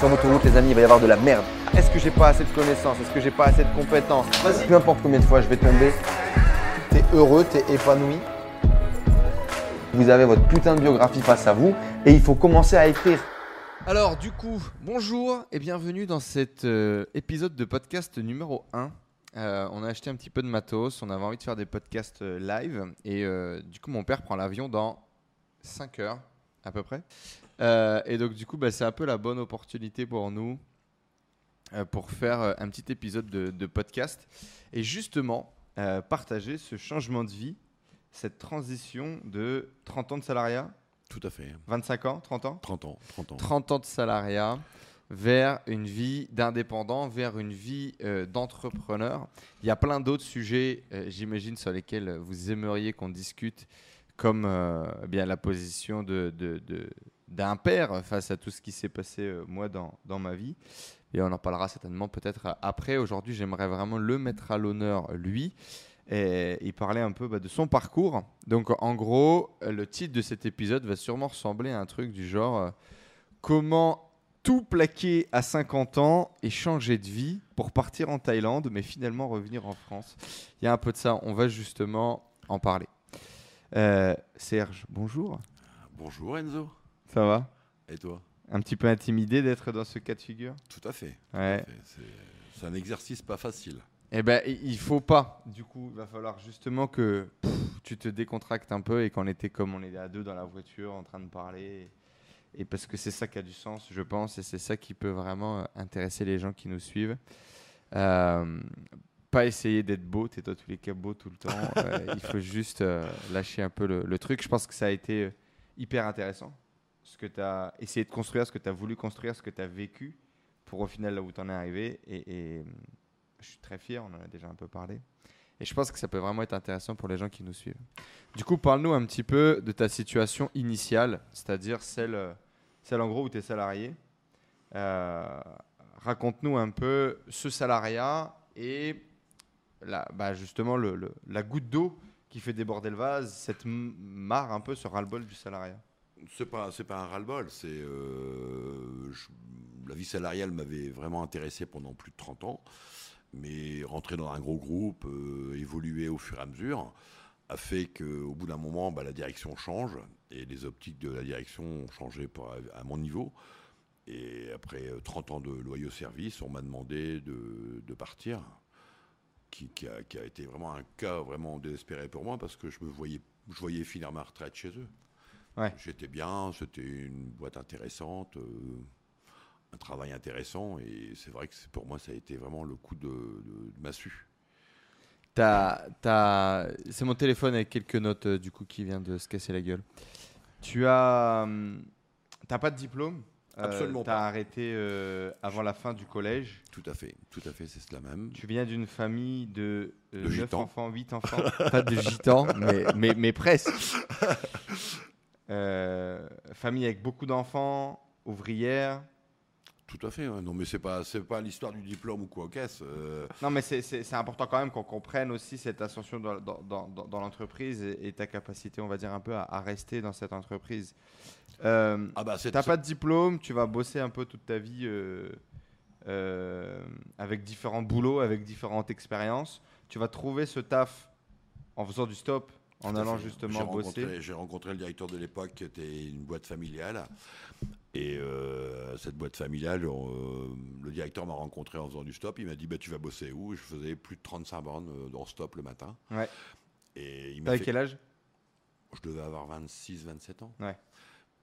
Sur l'autoroute, les amis, il va y avoir de la merde. Est-ce que j'ai pas assez de connaissances? Est-ce que j'ai pas assez de compétences? Peu importe combien de fois je vais tomber, t'es heureux, t'es épanoui. Vous avez votre putain de biographie face à vous et il faut commencer à écrire. Alors, du coup, bonjour et bienvenue dans cet euh, épisode de podcast numéro 1. Euh, on a acheté un petit peu de matos, on avait envie de faire des podcasts euh, live et du coup, mon père prend l'avion dans 5 heures à peu près. Euh, et donc, du coup, bah, c'est un peu la bonne opportunité pour nous euh, pour faire euh, un petit épisode de, de podcast et justement euh, partager ce changement de vie, cette transition de 30 ans de salariat, Tout à fait. 25 ans, 30 ans? 30 ans. 30 ans. 30 ans de salariat vers une vie d'indépendant, vers une vie euh, d'entrepreneur. Il y a plein d'autres sujets, euh, j'imagine, sur lesquels vous aimeriez qu'on discute, comme euh, eh bien la position d'un père face à tout ce qui s'est passé, euh, moi, dans, ma vie. Et on en parlera certainement peut-être après. Aujourd'hui, j'aimerais vraiment le mettre à l'honneur, lui, et il parlait un peu bah, de son parcours. Donc, en gros, euh, le titre de cet épisode va sûrement ressembler à un truc du genre euh, Comment tout plaquer à 50 ans et changer de vie pour partir en Thaïlande, mais finalement revenir en France? Il y a un peu de ça, on va justement en parler. Euh, Serge, bonjour. Bonjour Enzo. Ça va? Et toi? Un petit peu intimidé d'être dans ce cas de figure? Tout à fait. Ouais. C'est- un exercice pas facile. Eh ben, il faut pas. Du coup, il va falloir justement que pff, tu te décontractes un peu et qu'on était comme on est à deux dans la voiture en train de parler. Et parce que c'est ça qui a du sens, je pense, et c'est ça qui peut vraiment euh, intéresser les gens qui nous suivent. Euh, pas essayer d'être beau, t'es dans tous les cas beau tout le temps. Euh, il faut juste euh, lâcher un peu le, le truc. Je pense que ça a été euh, hyper intéressant. Ce que tu as essayé de construire, ce que tu as voulu construire, ce que tu as vécu pour au final là où tu en es arrivé. Et, et, je suis très fier, on en a déjà un peu parlé. Et je pense que ça peut vraiment être intéressant pour les gens qui nous suivent. Du coup, parle-nous un petit peu de ta situation initiale, c'est-à-dire celle, celle en gros où tu es salarié. Euh, Raconte-nous un peu ce salariat et bah, justement la goutte d'eau qui fait déborder le vase, cette m- marre un peu, ce ras-le-bol du salariat. C'est pas, pas un ras-le-bol. C'est euh, la vie salariale m'avait vraiment intéressé pendant plus de 30 ans, mais rentrer dans un gros groupe, euh, évoluer au fur et à mesure, a fait qu'au bout d'un moment, bah, la direction change et les optiques de la direction ont changé à mon niveau. Et après euh, 30 ans de loyaux service, on m'a demandé de, de partir, qui, qui a, qui a été vraiment un cas vraiment désespéré pour moi parce que je me voyais, je voyais finir ma retraite chez eux. Ouais. J'étais bien, c'était une boîte intéressante, euh, un travail intéressant, et c'est vrai que pour moi ça a été vraiment le coup de, de, de massue. T'as- t'as- C'est mon téléphone avec quelques notes euh, du coup qui vient de se casser la gueule. Tu as, hum, t'as pas de diplôme? Euh, Absolument T'as pas. arrêté euh, avant la fin du collège. Tout à fait, tout à fait, c'est cela même. Tu viens d'une famille de, euh, De 9 gitans. enfants, 8 enfants. pas de gitans, mais, mais, mais presque. Euh, famille avec beaucoup d'enfants, ouvrière. Tout à fait. ouais. Non, mais c'est pas, c'est pas l'histoire du diplôme ou quoi qu'est-ce. euh, Non, mais c'est- important quand même qu'on comprenne aussi cette ascension dans, dans, dans, dans- dans l'entreprise et, et ta capacité, on va dire, un peu à, à rester dans cette entreprise. Euh, Ah bah T'as pas de diplôme, tu vas bosser un peu toute ta vie euh, euh, avec différents boulots, avec différentes expériences. Tu vas trouver ce taf en faisant du stop, en allant fait. justement J'ai bosser. rencontré- J'ai rencontré le directeur de l'époque qui était une boîte familiale. Et euh, cette boîte familiale, euh, le directeur m'a rencontré en faisant du stop. Il m'a dit bah, Tu vas bosser où? Je faisais plus de 35 bornes euh, dans stop le matin. Ouais. Et il m'a T'avais fait- quel âge? Je devais avoir 26, 27 ans. Ouais.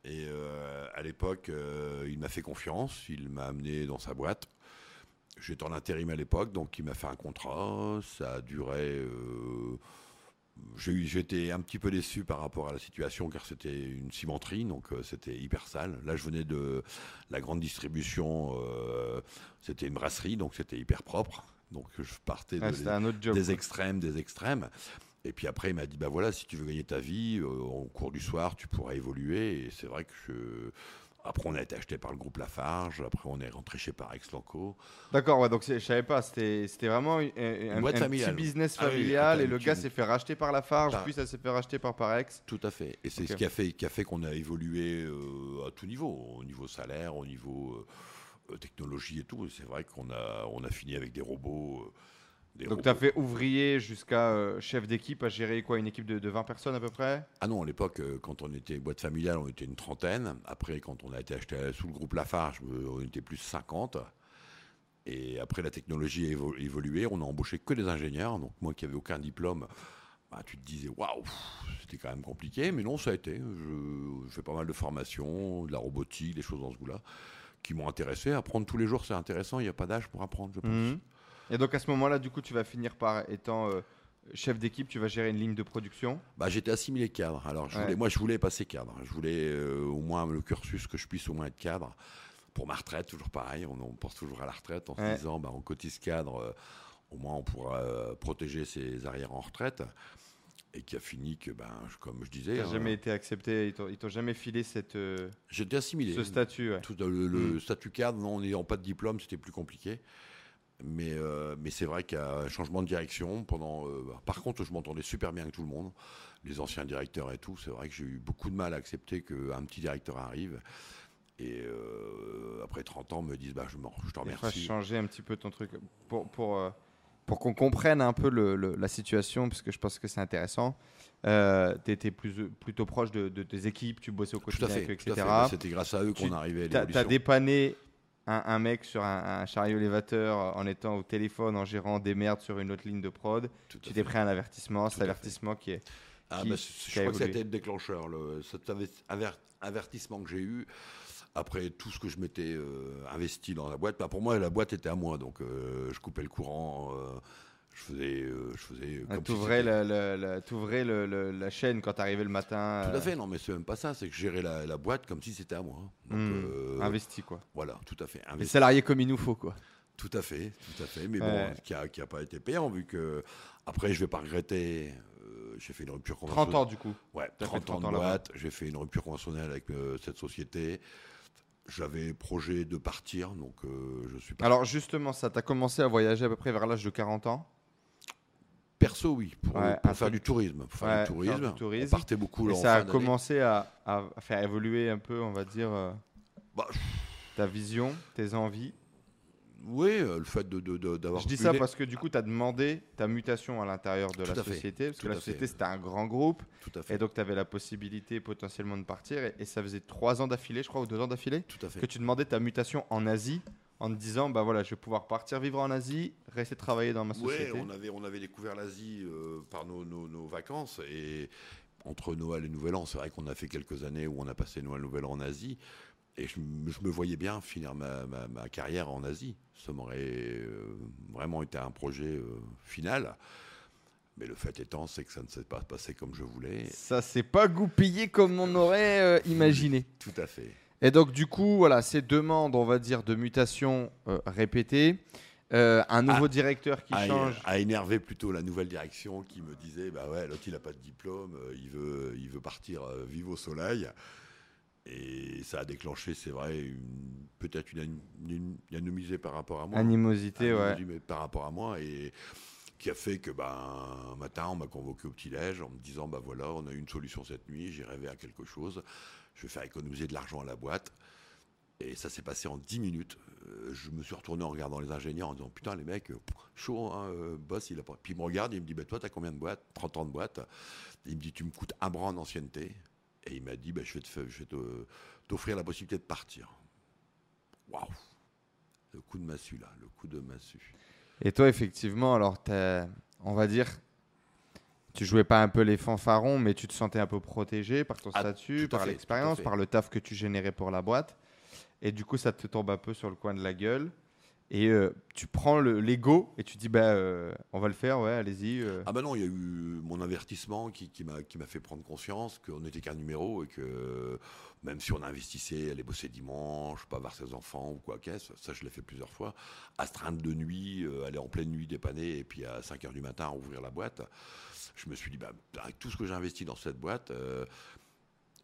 Et euh, à l'époque, euh, il m'a fait confiance. Il m'a amené dans sa boîte. J'étais en intérim à l'époque, donc il m'a fait un contrat. Ça a duré. J'étais un petit peu déçu par rapport à la situation car c'était une cimenterie, donc euh, c'était hyper sale. Là, je venais de la grande distribution, euh, c'était une brasserie, donc c'était hyper propre. Donc je partais Ouais, de, C'était un autre job. des quoi. extrêmes, des extrêmes. Et puis après, il m'a dit, bah voilà, si tu veux gagner ta vie, euh, au cours du soir, tu pourras évoluer. Et c'est vrai que je... Après, on a été acheté par le groupe Lafarge. Après, on est rentré chez Parex Lanco. D'accord, ouais, donc je savais pas, c'était vraiment un, petit business Ah oui, familial et le gars s'est fait racheter par Lafarge, Par- puis ça s'est fait racheter par Parex. Tout à fait. Et c'est ce qui a fait, qui a fait qu'on a évolué euh, à tout niveau, au niveau salaire, au niveau euh, technologie et tout. C'est vrai qu'on a, on a fini avec des robots. euh, Donc tu as fait ouvrier jusqu'à euh, chef d'équipe à gérer quoi Une équipe de, de 20 personnes à peu près? Ah non, à l'époque, euh, quand on était boîte familiale, on était une trentaine. Après, quand on a été acheté sous le groupe Lafarge, euh, on était plus 50. Et après, la technologie a évo- évolué. On a embauché que des ingénieurs. Donc, moi qui n'avais aucun diplôme, bah, tu te disais, waouh, c'était quand même compliqué. Mais non, ça a été. Je, je fais pas mal de formations, de la robotique, des choses dans ce goût-là, qui m'ont intéressé. Apprendre tous les jours, c'est intéressant. Il n'y a pas d'âge pour apprendre, je pense. Mhm. Et donc à ce moment-là, du coup, tu vas finir par étant euh, chef d'équipe, tu vas gérer une ligne de production. Bah, j'étais assimilé cadre. Alors, je Ouais. voulais, moi, je voulais passer cadre. Je voulais euh, au moins le cursus que je puisse au moins être cadre. Pour ma retraite, toujours pareil. On, on pense toujours à la retraite en Ouais. se disant, bah, on cotise cadre. euh, au moins, on pourra protéger ses arrières en retraite. Et qui a fini que, ben, comme je disais, Tu n'as hein, jamais été accepté, ils t'ont jamais filé cette, euh, j'étais assimilé. ce statut. ouais. Tout le, le Mm. statut cadre, non, en n'ayant pas de diplôme, c'était plus compliqué. Mais, euh, mais c'est vrai qu'il y a un changement de direction. Pendant, euh, bah, par contre, je m'entendais super bien avec tout le monde, les anciens directeurs et tout. C'est vrai que j'ai eu beaucoup de mal à accepter qu'un petit directeur arrive. Et euh, après 30 ans, me disent bah, je, je te remercie. changer un petit peu ton truc pour, pour, euh, pour qu'on comprenne un peu le- le- la situation, parce que je pense que c'est intéressant. tu étais plus, plutôt proche de, de tes équipes, tu bossais au Tout à quotidien fait. avec eux, tout à etc. Bah, C'était grâce à eux Tu- qu'on arrivait à Tu as, dépanné un, un mec sur un, un chariot élévateur en étant au téléphone, en gérant des merdes sur une autre ligne de prod. Tout Tu t'es pris un avertissement, cet fait. avertissement qui est. Ah, qui- bah, qui je crois que évolué. c'était le déclencheur, le, cet aver- aver- avertissement que j'ai eu après tout ce que je m'étais euh, investi dans la boîte. Bah, pour moi, la boîte était à moi, donc euh, je coupais le courant, euh, je faisais, euh, je faisais comme si T'ouvrais la, la- la- t'ouvrais le- le- la chaîne quand t'arrivais le matin. Tout euh, à fait, non, mais c'est même pas ça, c'est que je gérais la, boîte comme si c'était à moi. Donc, hmm, euh, Investi, quoi. voilà, tout à fait. Les investi. salariés comme il nous faut, quoi. Tout à fait, tout à fait. Mais Ouais. bon, qui a, qui a pas été payant, vu que après, je vais pas regretter. euh, j'ai fait une rupture 30 conventionnelle. ans, du coup. Ouais, T'as fait 30 ans 30 de ans là-bas. boîte. J'ai fait une rupture conventionnelle avec euh, cette société. J'avais projet de partir, donc euh, je suis pas. Alors, justement, ça, t'as commencé à voyager à peu près vers l'âge de 40 ans. Perso, oui, pour, Ouais, pour un faire du tourisme. Pour faire Ouais, du faire tourisme. du tourisme. On partait beaucoup Et en ça a commencé à, à faire évoluer un peu, on va dire, euh, Bah, ta vision, tes envies. oui, euh, le fait de- d'avoir. Je dis ça parce que du coup, tu as demandé ta mutation à l'intérieur de Tout la société, parce que la société, c'était un grand groupe, Tout à fait. et donc tu avais la possibilité potentiellement de partir, et, et ça faisait trois ans d'affilée, je crois, ou deux ans d'affilée, Tout à fait. que tu demandais ta mutation en Asie, en te disant, bah voilà, je vais pouvoir partir vivre en Asie, rester travailler dans ma Ouais, société. on avait, on avait découvert l'Asie euh, par nos, nos- nos vacances et entre Noël et Nouvel An, c'est vrai qu'on a fait quelques années où on a passé Noël et Nouvel An en Asie et je, me- je me voyais bien finir ma, ma- ma carrière en Asie. Ça m'aurait euh, vraiment été un projet euh, final. Mais le fait étant, c'est que ça ne s'est pas passé comme je voulais. Ça s'est pas goupillé comme on aurait imaginé. Tout à fait. Et donc, du coup, voilà, ces demandes, on va dire, de mutation euh, répétées, euh, un nouveau directeur qui a, change. a énervé plutôt la nouvelle direction qui me disait bah ouais l'autre il a pas de diplôme euh, il veut il veut partir euh, vivre au soleil et ça a déclenché c'est vrai peut-être une, une, une animosité par rapport à moi Animosité, ouais. Animosité par rapport à moi et qui a fait que ben un matin on m'a convoqué au petit déj en me disant bah voilà on a eu une solution cette nuit j'ai rêvé à quelque chose je vais faire économiser de l'argent à la boîte et ça s'est passé en 10 minutes. Euh, je me suis retourné en regardant les ingénieurs en disant Putain, les mecs, euh, chaud, hein, euh, boss, il a pas. Puis il me regarde, il me dit bah, Toi, t'as combien de boîtes? 30 ans de boîte. Il me dit Tu me coûtes un bras en ancienneté. Et il m'a dit bah, Je vais t'offrir la possibilité de partir. Waouh Le coup de massue, là, le coup de massue. Et toi, effectivement, alors, on va dire, tu jouais pas un peu les fanfarons, mais tu te sentais un peu protégé par ton Ah, statut, par l'expérience, par le taf que tu générais pour la boîte. Et du coup, ça te tombe un peu sur le coin de la gueule. Et euh, tu prends le- l'ego et tu dis, bah, euh, on va le faire, ouais, allez-y. euh. Ah bah non, il y a eu mon avertissement qui, qui m'a fait prendre conscience qu'on n'était qu'un numéro et que même si on investissait, aller bosser dimanche, pas voir ses enfants ou quoi qu'est-ce, ça je l'ai fait plusieurs fois, astreinte de nuit, aller en pleine nuit dépanner et puis à 5 heures du matin ouvrir la boîte, je me suis dit, bah, avec tout ce que j'ai investi dans cette boîte,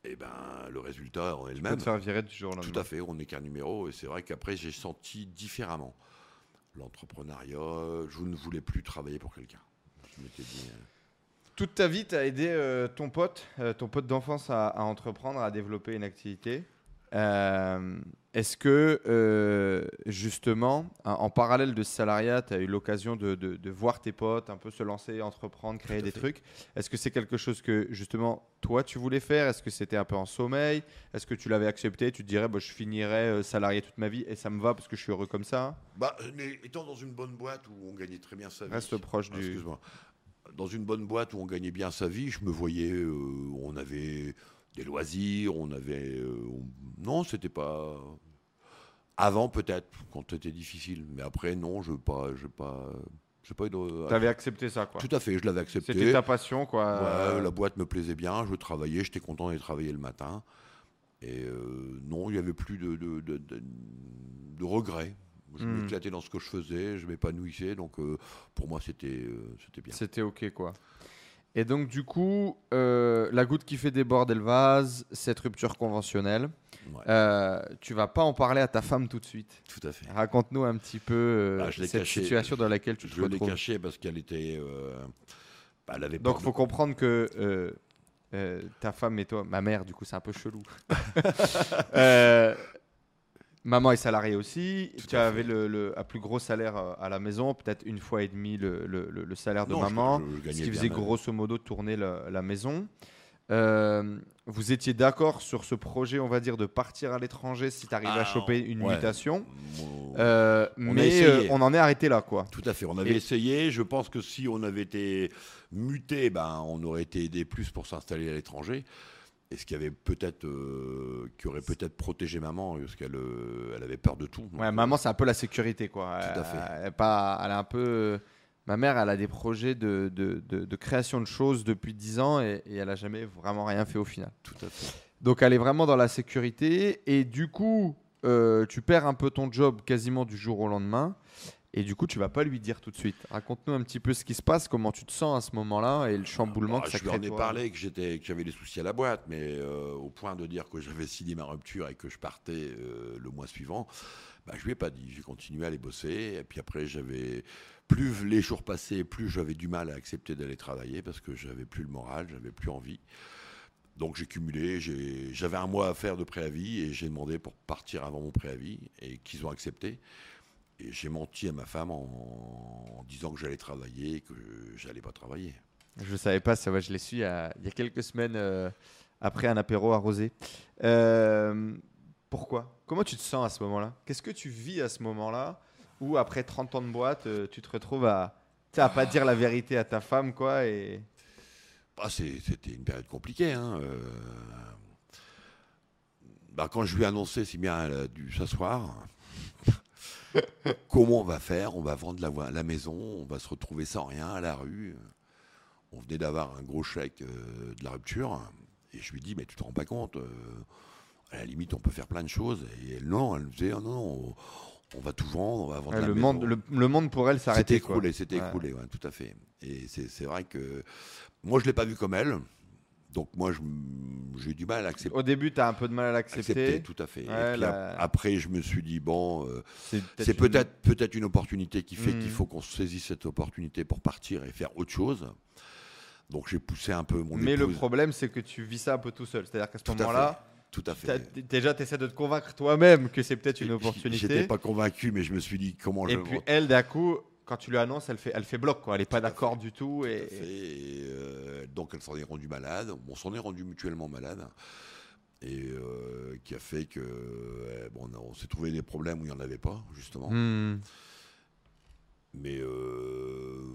et ben le résultat en est le peux même. te faire virer du jour au lendemain. Tout à fait, on n'est qu'un numéro. Et c'est vrai qu'après, j'ai senti différemment l'entrepreneuriat. Je ne voulais plus travailler pour quelqu'un. Je m'étais dit. euh, Toute ta vie, tu as aidé euh, ton pote, euh, ton pote d'enfance à, à entreprendre, à développer une activité? Euh, Est-ce que, euh, justement, en, parallèle de ce salariat, tu as eu l'occasion de, de- de voir tes potes un peu se lancer, entreprendre, créer des fait. trucs? Est-ce que c'est quelque chose que, justement, toi, tu voulais faire? Est-ce que c'était un peu en sommeil? Est-ce que tu l'avais accepté? Tu te dirais, bah, je finirai euh, salarié toute ma vie et ça me va parce que je suis heureux comme ça? Bah, mais étant dans une bonne boîte où on gagnait très bien sa vie. Reste proche Ah, du. excuse-moi. Dans une bonne boîte où on gagnait bien sa vie, je me voyais, euh, on avait des loisirs, on avait, euh, on- non, c'était pas. Avant peut-être quand c'était difficile, mais après non, je pas, je pas, j'ai pas eu de. Tu avais accepté ça, quoi. Tout à fait, je l'avais accepté. C'était ta passion, quoi. Ouais, Euh, la boîte me plaisait bien, je travaillais, j'étais content d'aller travailler le matin. Et euh, non, il n'y avait plus de, de, de, de- de regrets. Je Hmm. m'éclatais dans ce que je faisais, je m'épanouissais, donc euh, pour moi c'était euh, c'était bien. C'était ok quoi. Et donc du coup, euh, la goutte qui fait déborder le vase, cette rupture conventionnelle, Ouais, euh, tu vas pas en parler à ta femme tout de suite. tout à fait. Raconte-nous un petit peu euh, Ah, cette caché. situation dans laquelle tu te Je l'ai retrouves. caché parce qu'elle était. bah, elle avait Donc peur faut de- comprendre que euh, euh, ta femme et toi, ma mère du coup c'est un peu chelou. Maman est salariée aussi. Tout tu avais le, le- plus gros salaire euh, à la maison, peut-être une fois et demi le, le- le- salaire de Non, maman. je ce qui faisait grosso modo tourner la, la maison. Euh, vous étiez d'accord sur ce projet, on va dire, de partir à l'étranger si tu arrivais à Ah, choper une ouais. mutation? Euh, On mais euh, on en est arrêté là, quoi. Tout à fait. On avait Et- essayé. Je pense que si on avait été muté, ben, on aurait été aidé plus pour s'installer à l'étranger. Et ce qui avait peut-être, euh, qui aurait peut-être protégé maman, parce qu'elle, euh, elle avait peur de tout. Ouais, euh, maman, c'est un peu la sécurité, quoi. Tout à fait. Elle, pas, elle a un peu. Ma mère, elle a des projets de, de, de- de création de choses depuis 10 ans et, et elle a jamais vraiment rien fait au final. Tout à fait. Donc elle est vraiment dans la sécurité et du coup, euh, tu perds un peu ton job quasiment du jour au lendemain et du coup, tu vas pas lui dire tout de suite. Raconte-nous un petit peu ce qui se passe, comment tu te sens à ce moment-là et le chamboulement Bah, que ça je lui crée. en ai parlé que j'étais, que j'avais des soucis à la boîte, mais euh, au point de dire que j'avais signé ma rupture et que je partais euh, le mois suivant, bah, je lui ai pas dit. J'ai continué à aller bosser, et puis après j'avais plus les jours passaient, plus j'avais du mal à accepter d'aller travailler parce que j'avais plus le moral, j'avais plus envie. Donc j'ai cumulé, j'avais un mois à faire de préavis et j'ai demandé pour partir avant mon préavis et qu'ils ont accepté. J'ai menti à ma femme en, en disant que j'allais travailler que j'allais pas travailler. Je savais pas, ça va, je l'ai su il y a, il y a quelques semaines euh, après un apéro arrosé. Euh, pourquoi? Comment tu te sens à ce moment-là? Qu'est-ce que tu vis à ce moment-là? Où après 30 ans de boîte, euh, tu te retrouves à à pas dire la vérité à ta femme quoi et Ah, c'est- C'était une période compliquée. hein, euh. Bah, quand je lui ai annoncé, si bien elle a dû s'asseoir, comment on va faire? On va vendre la, maison, on va se retrouver sans rien à la rue. On venait d'avoir un gros chèque euh, de la rupture. Et je lui dis, mais tu te rends pas compte euh, À la limite, on peut faire plein de choses. Et elle, non, elle me disait, oh, non, on, on va tout vendre, on va vendre Ouais, la le, maison. monde, le, le monde pour elle C'était s'arrêtait. écroulé, c'était Ouais. écroulé, ouais, tout à fait. Et c'est vrai que moi, je l'ai pas vu comme elle. Donc moi, j'ai du mal à accepter. Au début, tu as un peu de mal à l'accepter. accepter, tout à fait. Et puis la- après, je me suis dit bon, euh, C'est c'est une- peut-être peut-être une opportunité qui fait qu'il faut qu'on saisisse cette opportunité pour partir et faire autre chose. Donc j'ai poussé un peu mon Mais le problème, c'est que tu vis ça un peu tout seul. C'est-à-dire qu'à ce moment-là, Tout à fait. déjà, tu essaies de te convaincre toi-même que c'est peut-être une opportunité. J'étais pas convaincu, mais je me suis dit comment je Et puis elle, d'un coup, quand tu lui annonces, elle fait, elle fait bloc, quoi. Elle est pas d'accord du tout. Tout à Et, euh, donc elle s'en est rendue malade. On s'en est rendu mutuellement malade. Et euh, qui a fait que euh, bon, on, s'est trouvé des problèmes où il n'y en avait pas, justement. Hmm. Mais euh,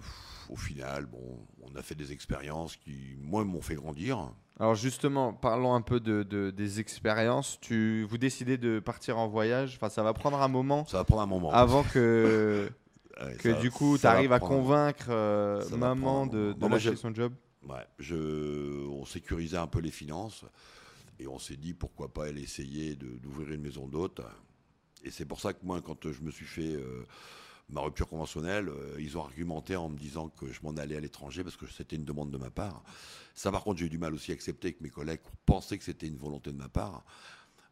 au final, bon, on a fait des expériences qui, moi, m'ont fait grandir. Alors justement, parlons un peu de, de- des expériences. Tu, vous décidez de partir en voyage. Enfin, ça va prendre un moment Ça va prendre un moment. avant que, Ouais, que ça- du coup, tu arrives à convaincre euh, maman de, de lâcher son job? Ouais, je, on sécurisait un peu les finances et on s'est dit pourquoi pas elle essayer d'ouvrir une maison d'hôte. Et c'est pour ça que moi, quand je me suis fait euh, ma rupture conventionnelle, euh, ils ont argumenté en me disant que je m'en allais à l'étranger parce que c'était une demande de ma part. Ça, par contre, j'ai eu du mal aussi à accepter que mes collègues pensaient que c'était une volonté de ma part.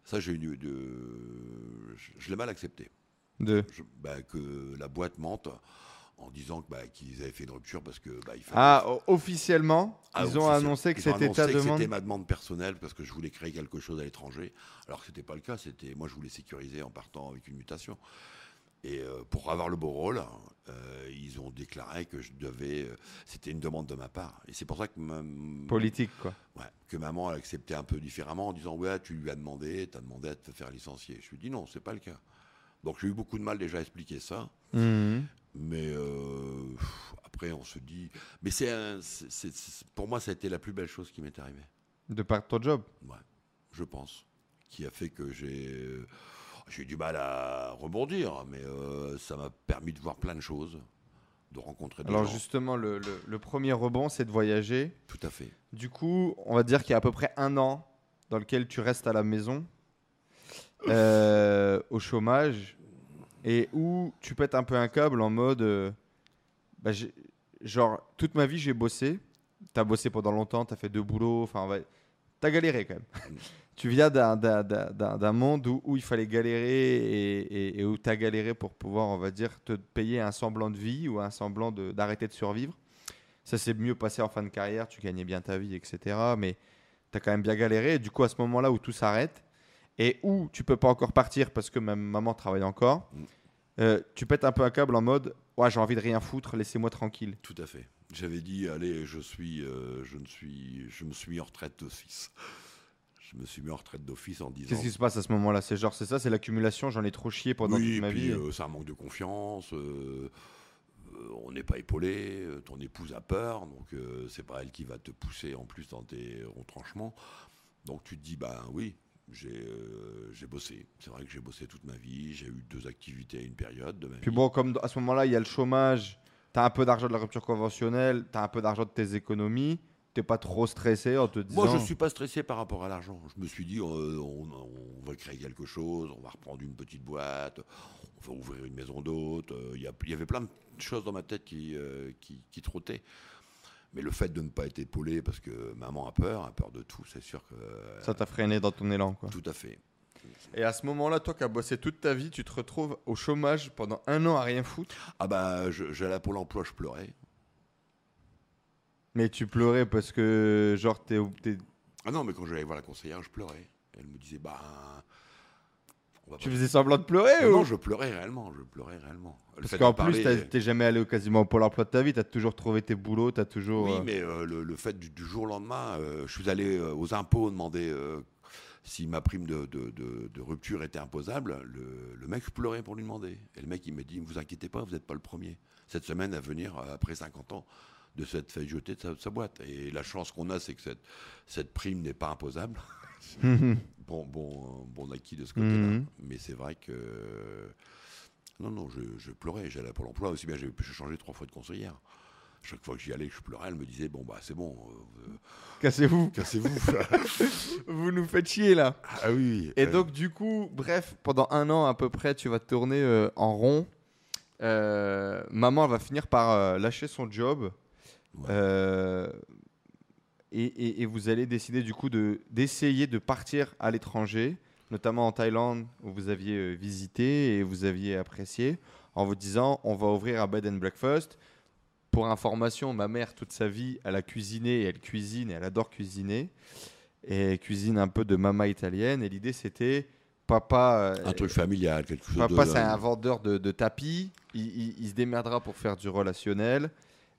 Ça, j'ai eu de, je l'ai mal accepté. De... Je- bah, que la boîte mente en disant bah, qu'ils avaient fait une rupture parce que bah, il fallait- Ah, officiellement, Ah, ils ont annoncé que c'était ta demande. C'était ma demande personnelle parce que je voulais créer quelque chose à l'étranger, alors que c'était pas le cas. C'était moi, je voulais sécuriser en partant avec une mutation. Et euh, pour avoir le beau rôle, euh, ils ont déclaré que je devais. euh, c'était une demande de ma part. Et c'est pour ça que ma- Politique, quoi. Ouais, que maman a accepté un peu différemment en disant ouais tu lui as demandé, t'as demandé à te faire licencier. Je lui ai dit non, c'est pas le cas. Donc j'ai eu beaucoup de mal déjà à expliquer ça, Mhm. mais euh, après on se dit, mais c'est pour moi ça a été la plus belle chose qui m'est arrivée, De par ton job. ouais, je pense, qui a fait que j'ai euh, j'ai eu du mal à rebondir, mais euh, ça m'a permis de voir plein de choses, de rencontrer des Alors gens. justement, le, le- le premier rebond, c'est de voyager. Tout à fait. Du coup, on va dire qu'il y a à peu près un an dans lequel tu restes à la maison, euh, au chômage, et où tu pètes un peu un câble en mode, euh, bah, genre, toute ma vie j'ai bossé, t'as bossé pendant longtemps, t'as fait deux boulots, enfin, va- t'as galéré quand même. tu viens d'un- monde où, où il fallait galérer et, et- et où t'as galéré pour pouvoir, on va dire, te payer un semblant de vie ou un semblant de- d'arrêter de survivre. Ça s'est mieux passé en fin de carrière, tu gagnais bien ta vie, etc. Mais tu as quand même bien galéré. Et du coup, à ce moment-là où tout s'arrête, et où tu peux pas encore partir parce que ma maman travaille encore, Mm. euh, tu pètes un peu un câble en mode Ouais, j'ai envie de rien foutre, laissez-moi tranquille. Tout à fait. J'avais dit, allez, je suis, euh, je ne suis, je me suis mis en retraite d'office. Je me suis mis en retraite d'office en disant. Qu'est-ce qui se passe à ce moment-là? C'est genre, c'est ça, c'est l'accumulation, j'en ai trop chié pendant oui, toute ma puis, vie. euh, c'est un manque de confiance. on n'est pas épaulé. Ton épouse a peur, donc euh, c'est pas elle qui va te pousser en plus dans tes retranchements. Donc tu te dis, ben oui, j'ai euh, bossé. C'est vrai que j'ai bossé toute ma vie. J'ai eu deux activités à une période de ma Puis vie. bon, comme à ce moment-là, il y a le chômage, tu as un peu d'argent de la rupture conventionnelle, tu as un peu d'argent de tes économies, t'es pas trop stressé en te disant. Moi, je ne suis pas stressé par rapport à l'argent. Je me suis dit, euh, on, on va créer quelque chose, on va reprendre une petite boîte, on va ouvrir une maison d'hôte. euh, Il y, a- il y avait plein de choses dans ma tête qui, euh, qui, qui trottaient. Mais le fait de ne pas être épaulé, parce que maman a peur, a peur de tout, c'est sûr que. euh, Ça t'a freiné dans ton élan, quoi. tout à fait. Et à ce moment-là, toi qui as bossé toute ta vie, tu te retrouves au chômage pendant un an à rien foutre? Ah bah, je- j'allais à Pôle emploi, je pleurais. Mais tu pleurais parce que, genre, t'es. t'es- Ah non, mais quand j'allais voir la conseillère, je pleurais. Elle me disait, bah. Tu faisais semblant de pleurer Non, ou non, je pleurais réellement, je pleurais réellement. Le Parce qu'en plus, parler- t'es jamais allé quasiment au Pôle emploi de ta vie, t'as toujours trouvé tes boulots, t'as toujours. Oui, euh, mais euh, le, le fait du, du jour au lendemain, euh, je suis allé euh, aux impôts demander si ma prime de, de- de- de rupture était imposable. Le, le mec, je pleurais pour lui demander. Et le mec, il me dit, ne vous inquiétez pas, vous n'êtes pas le premier. Cette semaine à venir, après 50 ans, de s'être fait jeter de sa, de sa boîte. Et la chance qu'on a, c'est que cette, cette prime n'est pas imposable. bon, bon, bon acquis de ce côté-là. Mhm. Mais c'est vrai que... Non, non, je, je pleurais. J'allais pour l'emploi aussi bien. J'ai j'ai changé trois fois de conseillère. Chaque fois que j'y allais, je pleurais, elle me disait Bon, bah, c'est bon, euh, euh, Cassez-vous. cassez-vous. Vous nous faites chier là. ah oui. Et euh, donc, du coup, bref, pendant un an à peu près, tu vas tourner euh, en rond. Euh, maman elle va finir par euh, lâcher son job. Ouais. Et, et- et vous allez décider du coup de- d'essayer de partir à l'étranger, notamment en Thaïlande où vous aviez euh, visité et vous aviez apprécié, en vous disant on va ouvrir un bed and breakfast. Pour information, ma mère toute sa vie, elle a cuisiné et elle cuisine et elle adore cuisiner et cuisine un peu de mama italienne. Et l'idée c'était papa. euh, un truc familial, quelque chose Papa, c'est un vendeur de, de tapis. Il, il- il se démerdera pour faire du relationnel.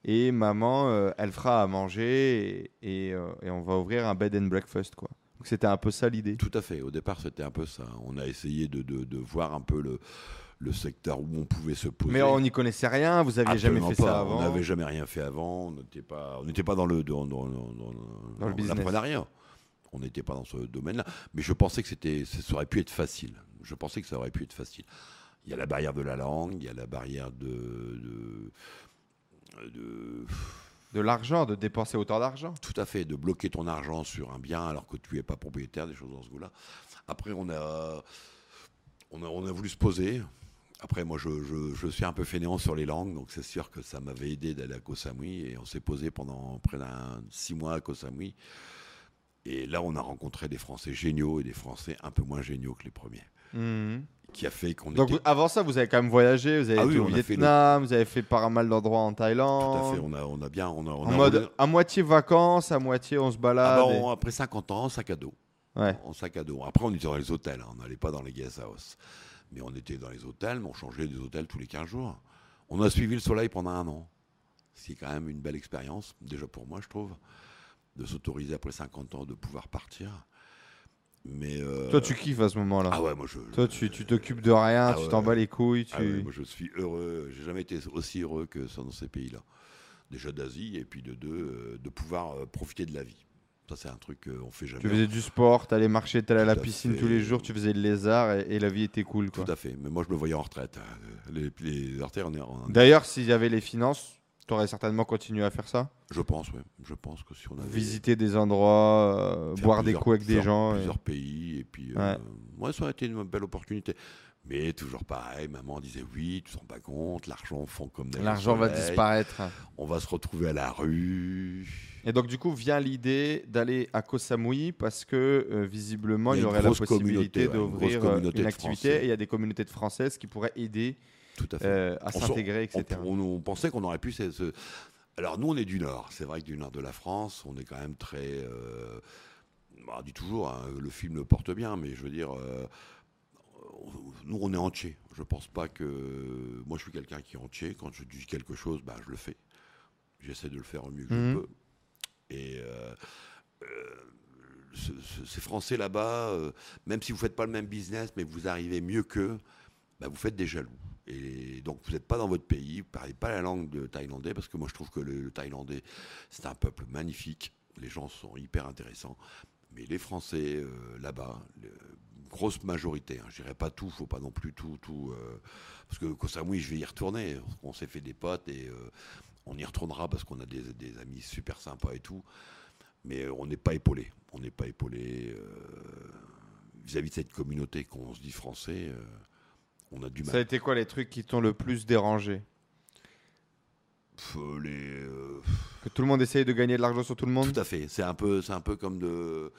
Et maman, euh, elle fera à manger et, et, euh, et on va ouvrir un bed and breakfast. Quoi. Donc c'était un peu ça l'idée. Tout à fait. Au départ, c'était un peu ça. On a essayé de, de- de voir un peu le, le secteur où on pouvait se poser. Mais on n'y connaissait rien, vous aviez jamais fait pas. ça avant. On n'avait jamais rien fait avant. On n'était pas, on n'était pas dans le dans, dans, dans, dans- le business. On n'était pas dans ce domaine-là. Mais je pensais que c'était, ça aurait pu être facile. Je pensais que ça aurait pu être facile. Il y a la barrière de la langue, il y a la barrière de, de, de- De l'argent, de dépenser autant d'argent. tout à fait, de bloquer ton argent sur un bien alors que tu n'es pas propriétaire, des choses dans ce goût-là. Après, on a, on a, on a voulu se poser. Après, moi, je, je- je suis un peu fainéant sur les langues, donc c'est sûr que ça m'avait aidé d'aller à Koh Samui. Et on s'est posé pendant près d'un six mois à Koh Samui. Et là, on a rencontré des Français géniaux et des Français un peu moins géniaux que les premiers. Mhm. Qui a fait qu'on Donc était. avant ça, vous avez quand même voyagé, vous avez Ah été oui, au le- Vietnam, vous avez fait pas mal d'endroits en Tout Thaïlande. à fait, on a, on a bien. On a, on En a mode à moitié vacances, à moitié on se Ah balade. bah, et- on- après 50 ans, sac à dos. Ouais. En sac à dos. Après, on était dans les hôtels, hein, on n'allait pas dans les guest house. Mais on était dans les hôtels, mais on changeait des hôtels tous les 15 jours. On a suivi le soleil pendant un an. Ce qui est quand même une belle expérience, déjà pour moi, je trouve, de s'autoriser après 50 ans de pouvoir partir. Mais. euh, Toi, tu kiffes à ce moment-là. Ah ouais, moi je. Toi, tu tu t'occupes de rien, Ah tu ouais, t'en bats les couilles. Tu... Ah ouais, moi je suis heureux. J'ai jamais été aussi heureux que ça dans ces pays-là. Déjà d'Asie, et puis de deux, euh, de pouvoir euh, profiter de la vie. Ça, c'est un truc qu'on fait jamais. Tu faisais du sport, t'allais marcher, t'allais à la piscine fait. tous les jours, tu faisais le lézard et, et la vie était cool. Quoi. Tout à fait. Mais moi, je me voyais en retraite. hein. Les, les retraites, on est en- D'ailleurs, s'il y avait les finances, t'aurais certainement continué à faire ça? Je pense, oui. Je pense que si on avait. Visiter des endroits, euh, boire des coups avec des plusieurs- gens. et- Plusieurs pays. Et puis, euh, Ouais. moi, ça aurait été une belle opportunité. Mais toujours pareil, maman disait oui, tu te rends pas compte, l'argent fond comme au L'argent va disparaître. On va se retrouver à la rue. Et donc, du coup, vient l'idée d'aller à Koh Samui parce que euh, visiblement, Il y aurait la possibilité une d'ouvrir euh, une activité. Et il y a des communautés de Françaises qui pourraient aider Tout à fait. euh, à s'intégrer, etc. on- on pensait qu'on aurait pu se, se- Alors nous, on est du Nord. C'est vrai que du Nord de la France, on est quand même très... Euh... bah, on dit toujours, hein, le film le porte bien, mais je veux dire... euh, Nous, on est entier. Je pense pas que... Moi, je suis quelqu'un qui est entier. Quand je dis quelque chose, bah, je le fais. J'essaie de le faire au mieux que Mhm. je peux. Et... euh, euh, ce- ce- ces Français là-bas, euh, même si vous faites pas le même business, mais vous arrivez mieux qu'eux, bah, vous faites des jaloux. Et donc vous n'êtes pas dans votre pays, vous parlez pas la langue de thaïlandais, parce que moi je trouve que le, thaïlandais, c'est un peuple magnifique, les gens sont hyper intéressants, mais les Français euh, là-bas, grosse majorité, hein, je dirais pas tout, faut pas non plus tout, tout, euh, parce que Koh Samui, je vais y retourner, on s'est fait des potes et euh, on y retournera parce qu'on a des, amis super sympas et tout, mais on n'est pas épaulé, on n'est pas épaulé vis-à-vis de cette communauté qu'on se dit français. On a du mal. Ça a été quoi les trucs qui t'ont le plus dérangé Pff, euh, les, euh, Que tout le monde essaye de gagner de l'argent sur tout le monde tout à fait. C'est un peu, c'est un peu comme de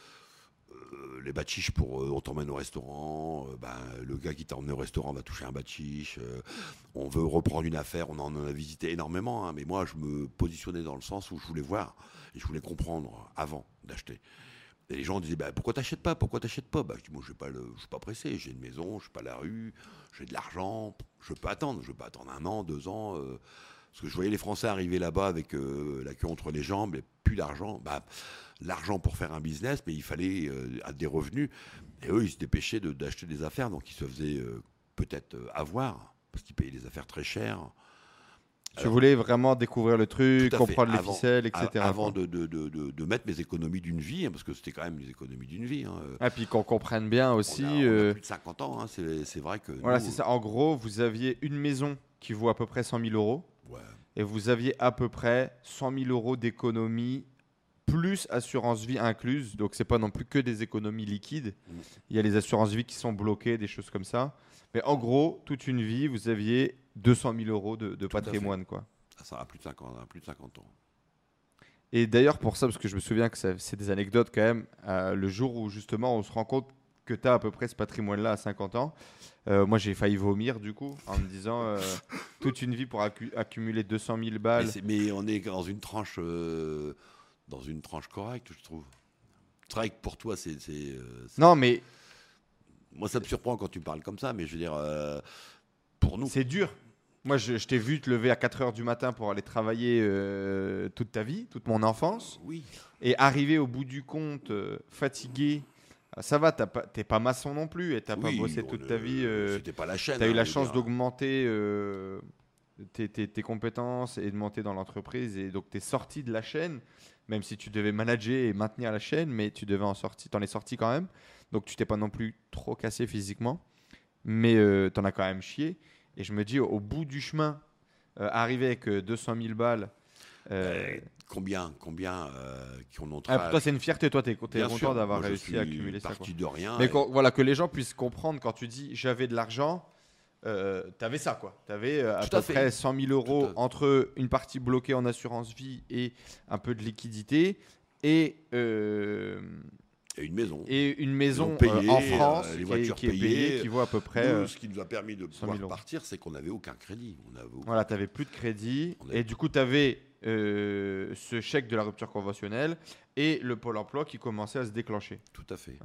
euh, les bachiches pour euh, on t'emmène au restaurant. euh, ben, le gars qui t'a emmené au restaurant va toucher un euh, on veut reprendre une affaire. On en a visité énormément, hein, mais moi je me positionnais dans le sens où je voulais voir et je voulais comprendre avant d'acheter. Et les gens disaient bah, pourquoi t'achètes pas? Pourquoi t'achètes pas? Bah, Je dis moi je je suis pas pressé. J'ai une maison, je suis pas la rue, j'ai de l'argent. Je peux attendre. Je peux attendre un an, deux ans. euh, parce que je voyais les Français arriver là-bas avec euh, la queue entre les jambes et plus d'argent. Bah, l'argent pour faire un business, mais il fallait euh, des revenus. Et eux, ils se dépêchaient d'acheter des affaires, donc ils se faisaient peut-être avoir, parce qu'ils payaient des affaires très chères. Tu Alors- voulais vraiment découvrir le truc, comprendre les Avant- ficelles, etc. Avant de, de- de- de- de mettre mes économies d'une vie, hein, parce que c'était quand même les économies d'une vie. hein, euh, Ah, puis qu'on comprenne bien aussi. on a, on a euh, plus de 50 ans, hein, c'est vrai que. Voilà, c'est ça. En gros, vous aviez une maison qui vaut à peu près 100 000 euros ouais, et vous aviez à peu près 100 000 euros d'économie plus assurance vie incluse. Donc, c'est pas non plus que des économies liquides. Mm. Il y a les assurances vie qui sont bloquées, des choses comme ça. Mais en gros, toute une vie, vous aviez 200 000 euros de, patrimoine, quoi. ça a plus de 50, a plus de 50 ans. Et d'ailleurs, pour ça, parce que je me souviens que c'est des anecdotes quand même, euh, le jour où justement on se rend compte que tu as à peu près ce patrimoine-là à 50 ans, euh, moi j'ai failli vomir du coup en me disant euh, toute une vie pour accu- accumuler 200 000 Mais, balles. mais on est dans une tranche, dans une tranche correcte, je trouve. C'est pour toi, c'est, Non, mais moi ça me surprend quand tu parles comme ça, mais je veux dire, pour nous, c'est dur. Moi je, je t'ai vu te lever à 4 heures du matin pour aller travailler euh, toute ta vie, toute mon enfance, oui, et arriver au bout du compte euh, fatigué. ah, Ça va, t'as pas- t'es pas maçon non plus et t'as pas oui, bossé toute ta vie. euh, C'était pas la chaîne. Tu as eu hein, la je veux chance dire. d'augmenter euh, tes, tes- tes compétences et de monter dans l'entreprise. Et donc, tu es sorti de la chaîne, même si tu devais manager et maintenir la chaîne, mais tu devais en sortir. Tu en es sorti quand même. Donc, tu t'es pas non plus trop cassé physiquement, mais tu en as quand même chié. Et je me dis, au, bout du chemin, euh, arriver avec euh, 200 000 balles. euh, Combien, combien euh, qui ont notre ah, pour toi, c'est une fierté. Toi, tu es, content d'avoir réussi à accumuler ça. quoi. De rien. Mais et- voilà, que les gens puissent comprendre quand tu dis j'avais de l'argent, euh, tu avais ça quoi. Tu avais à peu fait. près 100 000 euros entre une partie bloquée en assurance vie et un peu de liquidité. Et, euh, Et une maison. et une euh, en euh, France les qui, est, voitures qui est payée, qui vaut à peu près. Nous, euh, ce qui nous a permis de 100 000 pouvoir partir, c'est qu'on n'avait aucun crédit. On avait aucun- Voilà, tu n'avais plus de crédit. Avait- Et du coup, tu avais ce chèque de la rupture conventionnelle et le Pôle emploi qui commençait à se déclencher. Tout à fait.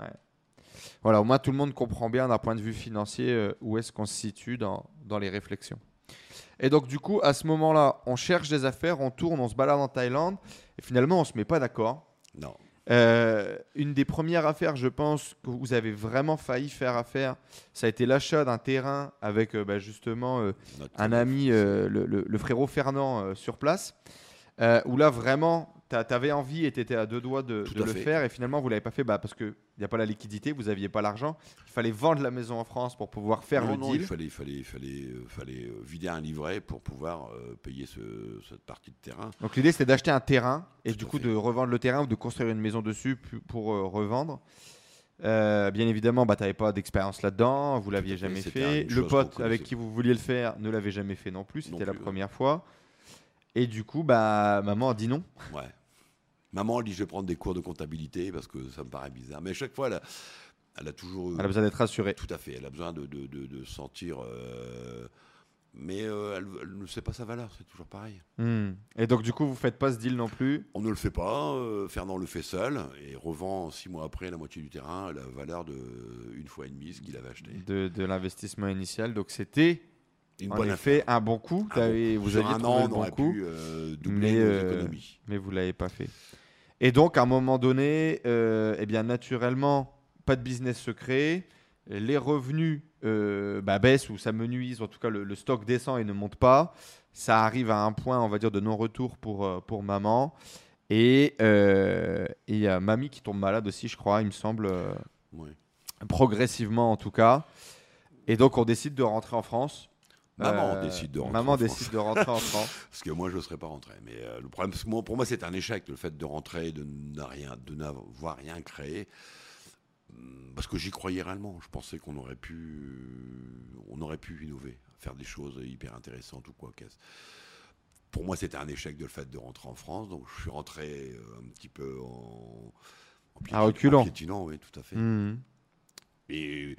Voilà, au moins tout le monde comprend bien d'un point de vue financier euh, où est-ce qu'on se situe dans, dans les réflexions. Et donc, du coup, à ce moment-là, on cherche des affaires, on tourne, on se balade en Thaïlande et finalement, on ne se met pas d'accord. Non. Euh, une des premières affaires, je pense, que vous avez vraiment failli faire affaire, ça a été l'achat d'un terrain avec euh, bah, justement euh, un ami, le, le- le frérot Fernand, sur place, où là vraiment, tu avais envie et tu étais à deux doigts de, le fait. faire et finalement vous l'avez pas fait bah, parce qu'il n'y a pas la liquidité, vous n'aviez pas l'argent, il fallait vendre la maison en France pour pouvoir faire non, le non, deal. il fallait, fallait, fallait, euh, fallait euh, vider un livret pour pouvoir euh, payer ce- cette partie de terrain. Donc l'idée c'était d'acheter un terrain et Tout du coup fait. de revendre le terrain ou de construire une maison dessus pour euh, revendre. Euh, bien évidemment, bah, tu n'avais pas d'expérience là-dedans, vous l'aviez jamais fait. Le pote avec qui vous vouliez le faire ne l'avait jamais fait non plus, c'était la ouais. première fois. Et du coup, bah, maman a dit non. Ouais. Maman, elle dit je vais prendre des cours de comptabilité parce que ça me paraît bizarre. Mais à chaque fois, elle a, elle a toujours. eu- Elle a besoin d'être rassurée. Tout à fait. Elle a besoin de, de, de, de sentir. euh, mais euh, elle, elle ne sait pas sa valeur. C'est toujours pareil. Hmm. Et donc, du coup, vous faites pas ce deal non plus? On ne le fait pas. euh, Fernand le fait seul et revend six mois après la moitié du terrain à la valeur de une fois et demie ce qu'il avait acheté. de, de l'investissement initial. Donc, c'était Une en bonne effet affaire. un bon coup. Un T'avais- bon coup. vous aviez un trouvé an, le bon coup, pu euh, doubler mais, nos économies. mais vous l'avez pas fait. Et donc, à un moment donné, euh, eh bien, naturellement, pas de business secret. Les revenus euh, bah, baissent ou s'amenuisent. En tout cas, le, le stock descend et ne monte pas. Ça arrive à un point, on va dire, de non-retour pour, euh, pour maman. Et euh, et il y a mamie qui tombe malade aussi, je crois, il me semble. progressivement en tout cas. Et donc on décide de rentrer en France. Maman Euh, décide de rentrer Maman en France. décide de rentrer en France. Parce que moi, je ne serais pas rentré. Mais euh, le problème, parce que moi, pour moi, c'est un échec le fait de rentrer, de rien, de n'avoir rien créé. Hum, Parce que j'y croyais réellement. Je pensais qu'on aurait pu, on aurait pu innover, faire des choses hyper intéressantes ou quoi qu'est-ce. Pour moi, c'était un échec de le fait de rentrer en France. Donc, je suis rentré euh, un petit peu en, en piétin- reculant. en piétinant, oui, tout à fait. Mhm. Et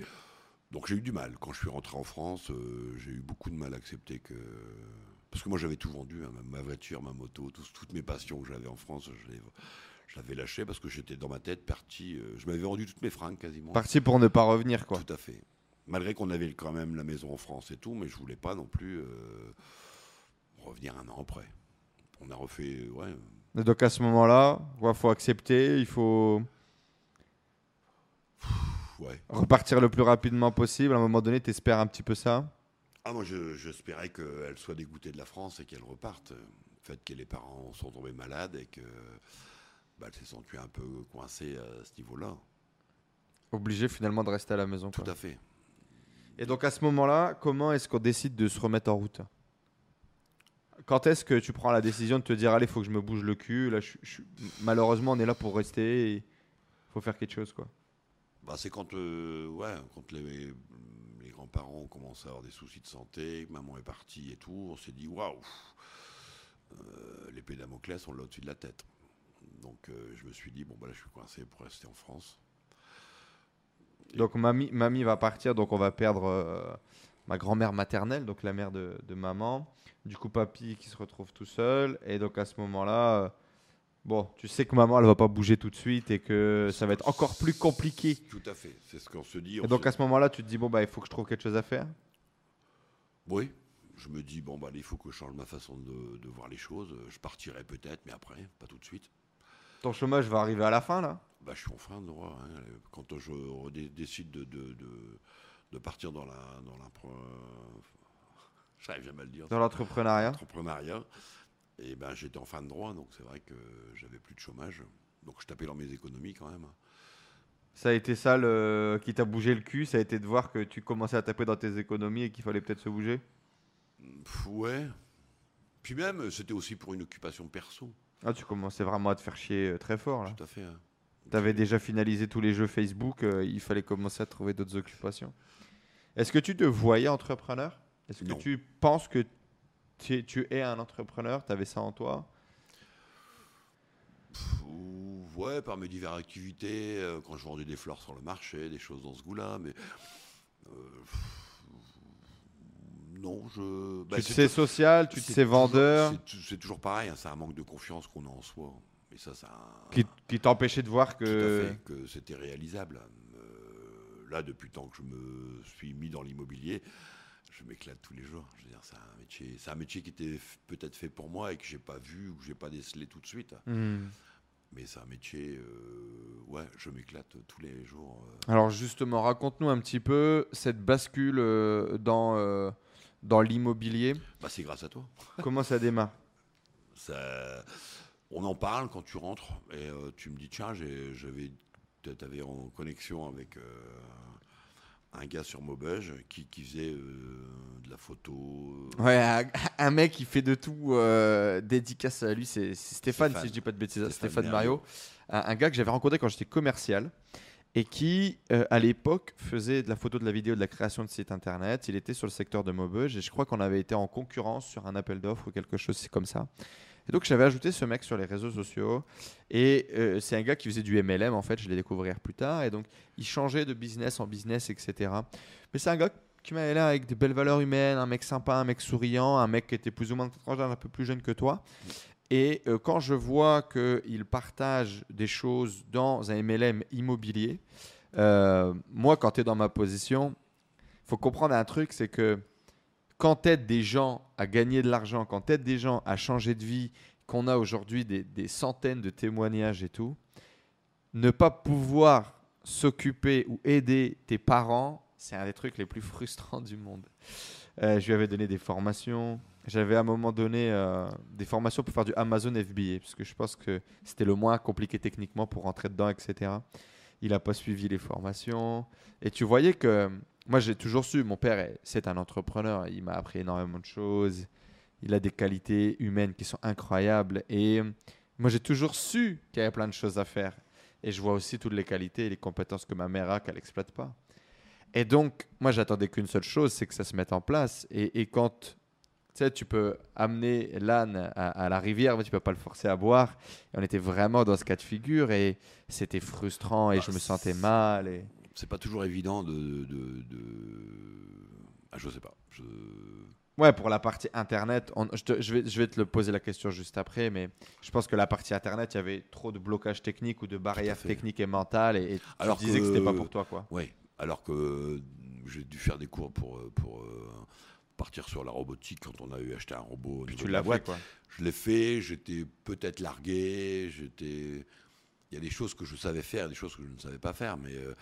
donc j'ai eu du mal. Quand je suis rentré en France, euh, j'ai eu beaucoup de mal à accepter que... Parce que moi j'avais tout vendu, hein, ma voiture, ma moto, toutes mes passions que j'avais en France, je l'avais lâché parce que j'étais dans ma tête parti... euh, je m'avais vendu toutes mes fringues quasiment. Parti pour ne pas revenir quoi. Tout à fait. Malgré qu'on avait quand même la maison en France et tout, mais je voulais pas non plus euh, revenir un an après. On a refait... Ouais, Et donc à ce moment-là, il faut accepter, il faut ouais. repartir le plus rapidement possible. À un moment donné, tu espères un petit peu ça? Ah, moi, je- j'espérais qu'elle soit dégoûtée de la France et qu'elle reparte. Le fait que les parents sont tombés malades et que bah, elle s'est sentie un peu coincée à ce niveau-là. Obligé finalement de rester à la maison. Tout quoi. à fait. Et donc à ce moment-là, comment est-ce qu'on décide de se remettre en route? Quand est-ce que tu prends la décision de te dire allez, faut que je me bouge le cul Là, je- je- malheureusement, on est là pour rester. Il faut faire quelque chose quoi? Bah, c'est quand, euh, ouais, quand les, grands-parents ont commencé à avoir des soucis de santé, que maman est partie et tout, on s'est dit waouh, euh, l'épée Damoclès, on l'a au-dessus de la tête. Donc euh, je me suis dit, bon, bah, là, je suis coincé pour rester en France. Donc mamie, mamie va partir, donc on va perdre ma grand-mère maternelle, donc la mère de, maman. Du coup, papy qui se retrouve tout seul. Et donc à ce moment-là, bon, tu sais que maman, elle va pas bouger tout de suite et que ça va être encore plus compliqué. Tout à fait, c'est ce qu'on se dit. Et donc se- à ce moment-là, tu te dis, bon, bah, il faut que je trouve quelque chose à faire. Oui, je me dis, bon, bah, il faut que je change ma façon de, de voir les choses. Je partirai peut-être, mais après, pas tout de suite. Ton chômage va arriver à la fin, là? Bah, je suis en fin de droit. hein. Quand je décide de, de, partir dans la dans l'impre- j'arrive jamais à le dire, Dans l'entrepreneuriat. l'entrepreneuriat, et ben j'étais en fin de droit, donc c'est vrai que j'avais plus de chômage. Donc je tapais dans mes économies quand même. Ça a été ça le... qui t'a bougé le cul. Ça a été de voir que tu commençais à taper dans tes économies et qu'il fallait peut-être se bouger? Ouais. Puis même, c'était aussi pour une occupation perso. Ah, tu commençais vraiment à te faire chier euh, très fort, là. Tout à fait. hein. Tu avais déjà finalisé tous les jeux Facebook, euh, il fallait commencer à trouver d'autres occupations. Est-ce que tu te voyais entrepreneur? Est-ce que tu penses que tu, tu es un entrepreneur Tu avais ça en toi? Ouais, par mes diverses activités, euh, quand je vendais des fleurs sur le marché, des choses dans ce goût-là, mais. euh, non, je. bah, tu te sais social, tu te sais vendeur, c'est tou- C'est toujours pareil, hein, c'est un manque de confiance qu'on a en soi. Et ça, ça. qui, qui t'empêchait de voir Tout à que. fait, que c'était réalisable. Euh, là, depuis le temps que je me suis mis dans l'immobilier, je m'éclate tous les jours. Je veux dire, c'est un métier, c'est un métier qui était peut-être fait pour moi et que j'ai pas vu ou que j'ai pas décelé tout de suite. Hmm. Mais c'est un métier, euh, ouais, je m'éclate tous les jours. euh. Alors justement, raconte-nous un petit peu cette bascule euh, dans, dans l'immobilier. Bah, c'est grâce à toi. Comment ça démarre? Ça, on en parle quand tu rentres et tu me dis tiens, j'avais, tu avais en connexion avec un gars sur Maubeuge qui, qui faisait euh, de la photo. euh, Ouais, un, un mec qui fait de tout, euh, dédicace à lui, c'est c'est Stéphane, Stéphane. si je dis pas de bêtises, Stéphane Stéphane, Mario. Mario, un, un gars que j'avais rencontré quand j'étais commercial et qui, euh, à l'époque, faisait de la photo, de la vidéo, de la création de sites internet. Il était sur le secteur de Maubeuge et je crois qu'on avait été en concurrence sur un appel d'offres ou quelque chose comme ça. Et donc j'avais ajouté ce mec sur les réseaux sociaux et euh, c'est un gars qui faisait du MLM en fait, je l'ai découvert plus tard et donc il changeait de business en business etc. Mais c'est un gars qui m'avait l'air avec des belles valeurs humaines, un mec sympa, un mec souriant, un mec qui était plus ou moins un peu plus jeune que toi. Et euh, quand je vois qu'il partage des choses dans un MLM immobilier, euh, moi, quand tu es dans ma position, faut comprendre un truc, c'est que quand tu aides des gens à gagner de l'argent, quand tu aides des gens à changer de vie, qu'on a aujourd'hui des, des centaines de témoignages et tout, ne pas pouvoir s'occuper ou aider tes parents, c'est un des trucs les plus frustrants du monde. Euh, je lui avais donné des formations. J'avais à un moment donné euh, des formations pour faire du Amazon FBA, parce que je pense que c'était le moins compliqué techniquement pour rentrer dedans, etc. Il n'a pas suivi les formations. Et tu voyais que moi, j'ai toujours su, mon père, est- c'est un entrepreneur. Il m'a appris énormément de choses. Il a des qualités humaines qui sont incroyables. Et euh, moi, j'ai toujours su qu'il y avait plein de choses à faire. Et je vois aussi toutes les qualités et les compétences que ma mère a qu'elle n'exploite pas. Et donc, moi, j'attendais qu'une seule chose, c'est que ça se mette en place. Et, et quand tu sais, tu peux amener l'âne à, à la rivière, mais tu peux pas le forcer à boire. Et on était vraiment dans ce cas de figure et c'était frustrant et Bah, je me sentais mal. Et... C'est pas toujours évident de. de, de- Ah, je sais pas. Je... Ouais, pour la partie internet, on- je, te- je vais, je vais te le poser la question juste après, mais je pense que la partie internet, il y avait trop de blocages techniques ou de barrières techniques et mentales et, et tu Alors disais que, que- c'était pas pour toi, quoi. Ouais. Alors que j'ai dû faire des cours pour, pour euh, partir sur la robotique quand on a eu acheté un robot. Puis tu l'as fait, quoi. Je l'ai fait, j'étais peut-être largué, j'étais. Il y a des choses que je savais faire, des choses que je ne savais pas faire, mais euh,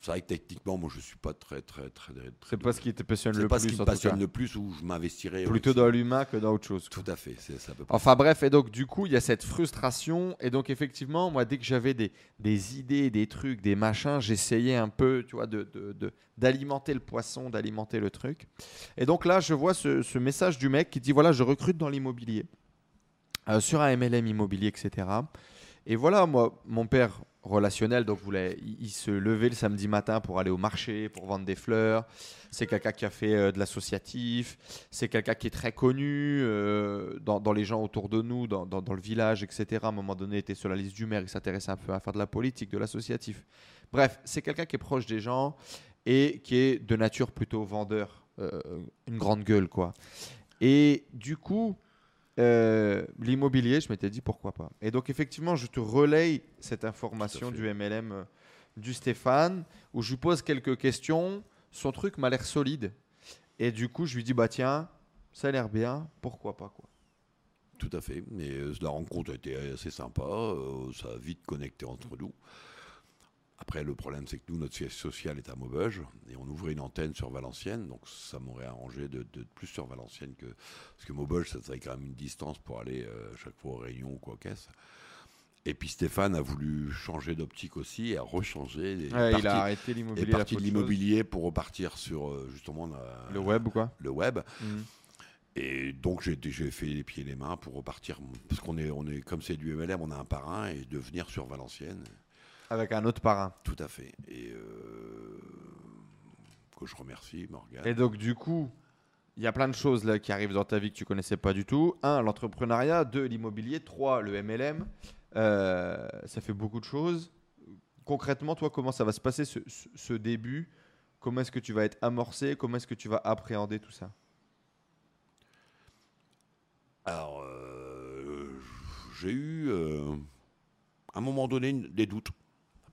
c'est vrai que techniquement, moi, je suis pas très, très, très. très C'est pas ce qui te passionne c'est le pas plus, ce qui me passionne le plus où je m'investirais. Plutôt dans l'humain que dans autre chose. quoi. Tout à fait, c'est c'est près. Enfin bref, et donc du coup, il y a cette frustration. Et donc effectivement, moi, dès que j'avais des, des idées, des trucs, des machins, j'essayais un peu, tu vois, de, de- de- d'alimenter le poisson, d'alimenter le truc. Et donc là, je vois ce, ce message du mec qui dit, voilà, je recrute dans l'immobilier, euh, sur un MLM immobilier, etc. Et voilà, moi, mon père relationnel, donc il, se levait le samedi matin pour aller au marché, pour vendre des fleurs. C'est quelqu'un qui a fait euh, de l'associatif. C'est quelqu'un qui est très connu euh, dans, les gens autour de nous, dans le village, etc. À un moment donné, il était sur la liste du maire, il s'intéressait un peu à faire de la politique, de l'associatif. Bref, c'est quelqu'un qui est proche des gens et qui est de nature plutôt vendeur, euh, une grande gueule, quoi. Et du coup, euh, l'immobilier, je m'étais dit pourquoi pas. Et donc, effectivement, je te relaye cette information du MLM euh, du Stéphane, où je lui pose quelques questions. Son truc m'a l'air solide. Et du coup, je lui dis, bah tiens, ça a l'air bien, pourquoi pas quoi. Tout à fait. Mais euh, la rencontre a été assez sympa. ça a vite connecté entre nous. Après, le problème, c'est que nous, notre siège social est à Maubeuge et on ouvrait une antenne sur Valenciennes. Donc, ça m'aurait arrangé de, de plus sur Valenciennes que. Parce que Maubeuge, ça serait quand même une distance pour aller euh, chaque fois aux réunions ou quoi qu'est-ce. Et puis Stéphane a voulu changer d'optique aussi et a rechangé. et Ouais, il a arrêté l'immobilier. parti de l'immobilier pour repartir sur euh, justement la- Le web ou quoi le web. Mhm. Et donc j'ai j'ai fait les pieds et les mains pour repartir, parce qu'on est, on est comme c'est du MLM, on a un parrain, et de venir sur Valenciennes, Avec un autre parrain. tout à fait. Et euh, que je remercie, Morgane. Et donc, du coup, il y a plein de choses là qui arrivent dans ta vie que tu connaissais pas du tout. Un, l'entrepreneuriat. Deux, l'immobilier. Trois, le MLM. Euh, ça fait beaucoup de choses. Concrètement, toi, comment ça va se passer ce, ce- ce début? Comment est-ce que tu vas être amorcé? Comment est-ce que tu vas appréhender tout ça? Alors, euh, j'ai eu, euh, à un moment donné, des doutes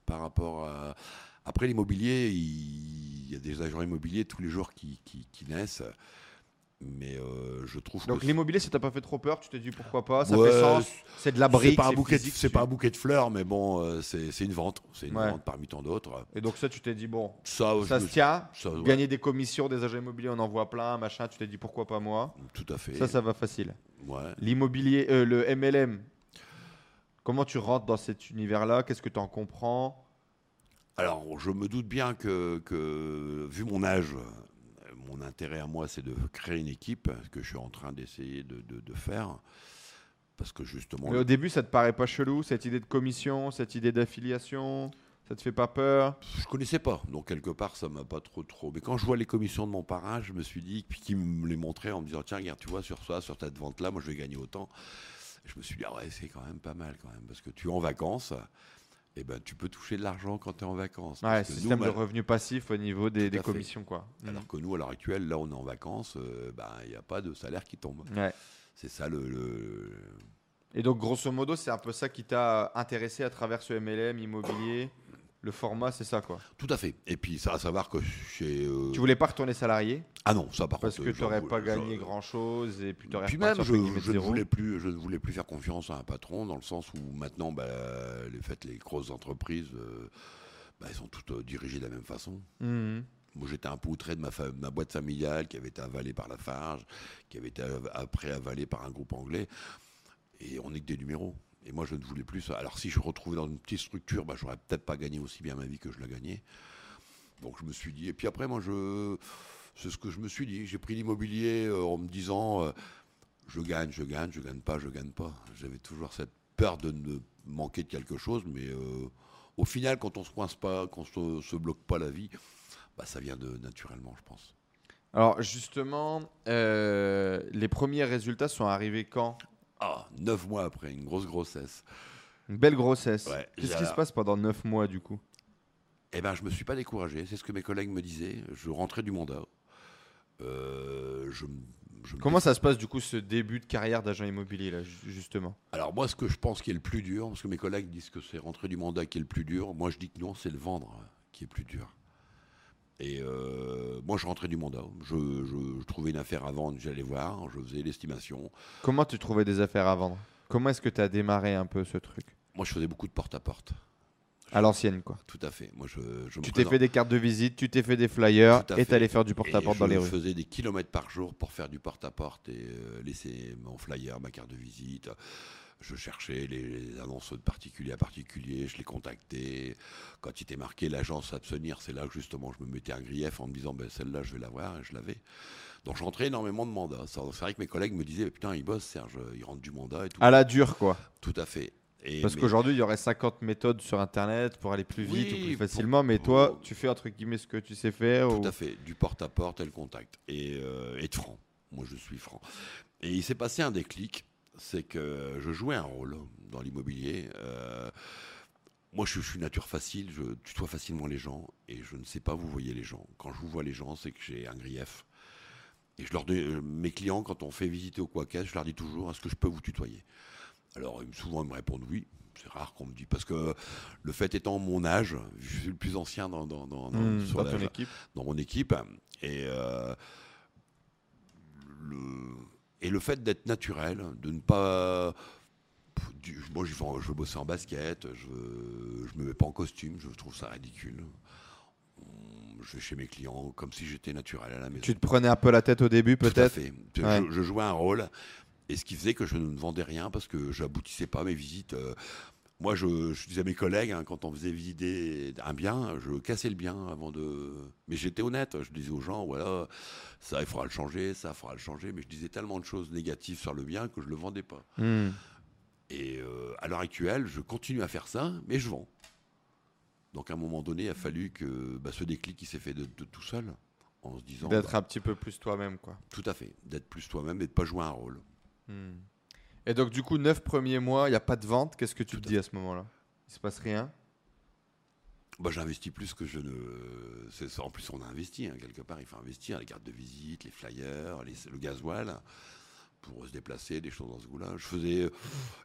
par rapport à. Après l'immobilier, il y a des agents immobiliers tous les jours qui, qui- qui naissent. Mais euh, je trouve Donc que. l'immobilier, ça t'a pas fait trop peur? Tu t'es dit pourquoi pas? Ça Ouais, fait sens? C'est de la brique. c'est pas, un bouquet de- pas un bouquet de fleurs, mais bon, euh, c'est une vente. C'est une Ouais. vente parmi tant d'autres. Et donc ça, tu t'es dit, bon, Ça, ça me- se tient. ça, ouais, Gagner des commissions, des agents immobiliers, on en voit plein, machin. Tu t'es dit pourquoi pas moi? Tout à fait. Ça, ça va facile. Ouais. L'immobilier, euh, le MLM, comment tu rentres dans cet univers-là? Qu'est-ce que tu en comprends? Alors, je me doute bien que, que, vu mon âge, mon intérêt à moi, c'est de créer une équipe, ce que je suis en train d'essayer de, de- de faire. Parce que justement, Mais au début, ça te paraît pas chelou, cette idée de commission, cette idée d'affiliation? Ça te fait pas peur? Je connaissais pas. Donc, quelque part, ça m'a pas trop, trop. Mais quand je vois les commissions de mon parrain, je me suis dit, puis qui me les montrait en me disant, tiens, regarde, tu vois, sur ça, sur cette vente-là, moi, je vais gagner autant. Je me suis dit, ah ouais, c'est quand même pas mal, quand même. Parce que tu es en vacances. Et ben, tu peux toucher de l'argent quand tu es en vacances. Ouais, Parce que nous, système de mal- revenu passif au niveau des, commissions, quoi. Alors que nous, à l'heure actuelle, là, on est en vacances, euh, ben, il n'y a pas de salaire qui tombe. Ouais. C'est ça le, le- Et donc, grosso modo, c'est un peu ça qui t'a intéressé à travers ce MLM immobilier? Le format, c'est ça, quoi. Tout à fait. Et puis, ça à savoir que chez. euh, Tu voulais pas retourner salarié? Ah non, ça par parce contre. que euh, tu n'aurais pas gagné grand-chose et puis tu Puis même, je, je ne voulais plus, je ne voulais plus faire confiance à un patron dans le sens où maintenant, bah, les les grosses entreprises, euh, bah, elles sont toutes euh, dirigées de la même façon. Mhm. Moi, j'étais un peu outré de ma, fa- ma boîte familiale qui avait été avalée par la Farge, qui avait été après avalée par un groupe anglais. Et on n'est que des numéros. Et moi, je ne voulais plus ça. Alors, si je retrouvais dans une petite structure, bah, j'aurais peut-être pas gagné aussi bien ma vie que je l'ai gagné. Donc, je me suis dit. Et puis après, moi, je. C'est ce que je me suis dit. J'ai pris l'immobilier euh, en me disant euh, je gagne, je gagne, je gagne pas, je gagne pas. J'avais toujours cette peur de ne manquer de quelque chose. Mais euh, au final, quand on se coince pas, quand on se, se bloque pas la vie, bah, ça vient naturellement, je pense. Alors, justement, les premiers résultats sont arrivés quand? Ah, neuf mois après, une grosse grossesse. Une belle grossesse. Ouais, Qu'est-ce qui se passe pendant 9 mois, du coup? Eh ben, je me suis pas découragé. C'est ce que mes collègues me disaient. Je rentrais du mandat. Euh, je, me Comment ça se passe, du coup, ce début de carrière d'agent immobilier, là, ju- justement? Alors moi, ce que je pense qui est le plus dur, parce que mes collègues disent que c'est rentrer du mandat qui est le plus dur, moi je dis que non, c'est le vendre qui est plus dur. Et euh, moi, je rentrais du mandat. Je, je- je trouvais une affaire à vendre, j'allais voir, je faisais l'estimation. Comment tu trouvais des affaires à vendre? Comment est-ce que tu as démarré un peu ce truc? Moi, je faisais beaucoup de porte-à-porte. À l'ancienne, quoi. Tout à fait. Moi, je, je Tu t'es fait des cartes de visite, tu t'es fait des flyers et t'allais faire du porte-à-porte dans les Je rues. faisais des kilomètres par jour pour faire du porte-à-porte et euh, laisser mon flyer, ma carte de visite. Je cherchais les, les annonces de particulier à particulier, je les contactais. Quand il était marqué l'agence Abstenir, c'est là que justement je me mettais un grief en me disant ben, celle-là je vais l'avoir et je l'avais. Donc je rentrais énormément de mandats. C'est vrai que mes collègues me disaient putain, il bosse Serge, il rentre du mandat et tout. À la dure, quoi. Tout à fait. Et Parce mais- qu'aujourd'hui, il y aurait 50 méthodes sur Internet pour aller plus vite Oui, ou plus pour- facilement, mais toi, tu fais entre guillemets ce que tu sais faire. Tout ou- à fait, du porte-à-porte et le contact. Et, euh, et de franc. Moi, je suis franc. Et il s'est passé un déclic, c'est que je jouais un rôle dans l'immobilier. Euh, moi, je, je suis nature facile, je tutoie facilement les gens et je ne sais pas vous voyez les gens. Quand je vous vois les gens, c'est que j'ai un grief. Et je leur dis, euh, mes clients, quand on fait visiter au Quackès, je leur dis toujours, est-ce que je peux vous tutoyer? Alors, souvent, ils me répondent oui. C'est rare qu'on me dise, parce que le fait étant mon âge, je suis le plus ancien dans, dans, dans, dans- sur dans la- ton équipe. dans mon équipe. Et, euh, le, et le fait d'être naturel, de ne pas. du- moi, je veux, je veux bosser en basket, je ne me mets pas en costume, je trouve ça ridicule. Je vais chez mes clients comme si j'étais naturel à la maison. Tu te prenais un peu la tête au début, Tout à peut-être fait. Je, Ouais. je jouais un rôle, et ce qui faisait que je ne vendais rien parce que j'aboutissais pas à mes visites. Euh, Moi, je, je disais à mes collègues, hein, quand on faisait visiter un bien, je cassais le bien avant de. Mais j'étais honnête, je disais aux gens, voilà, ça, il faudra le changer, ça, il faudra le changer. Mais je disais tellement de choses négatives sur le bien que je ne le vendais pas. Hmm. Et euh, à l'heure actuelle, je continue à faire ça, mais je vends. Donc à un moment donné, il a fallu que bah, ce déclic qui s'est fait de, de tout seul, en se disant. D'être bah, un petit peu plus toi-même, quoi. Tout à fait, d'être plus toi-même et de ne pas jouer un rôle. Hmm. Et donc, du coup, 9 premiers mois, il n'y a pas de vente. Qu'est-ce que tu Tout te à dis à ce moment-là? Il se passe rien? Bah, j'investis plus que je ne. c'est. En plus, on a investi hein, quelque part. Il faut investir les cartes de visite, les flyers, les- le gasoil pour se déplacer, des choses dans ce goût-là. Je faisais euh,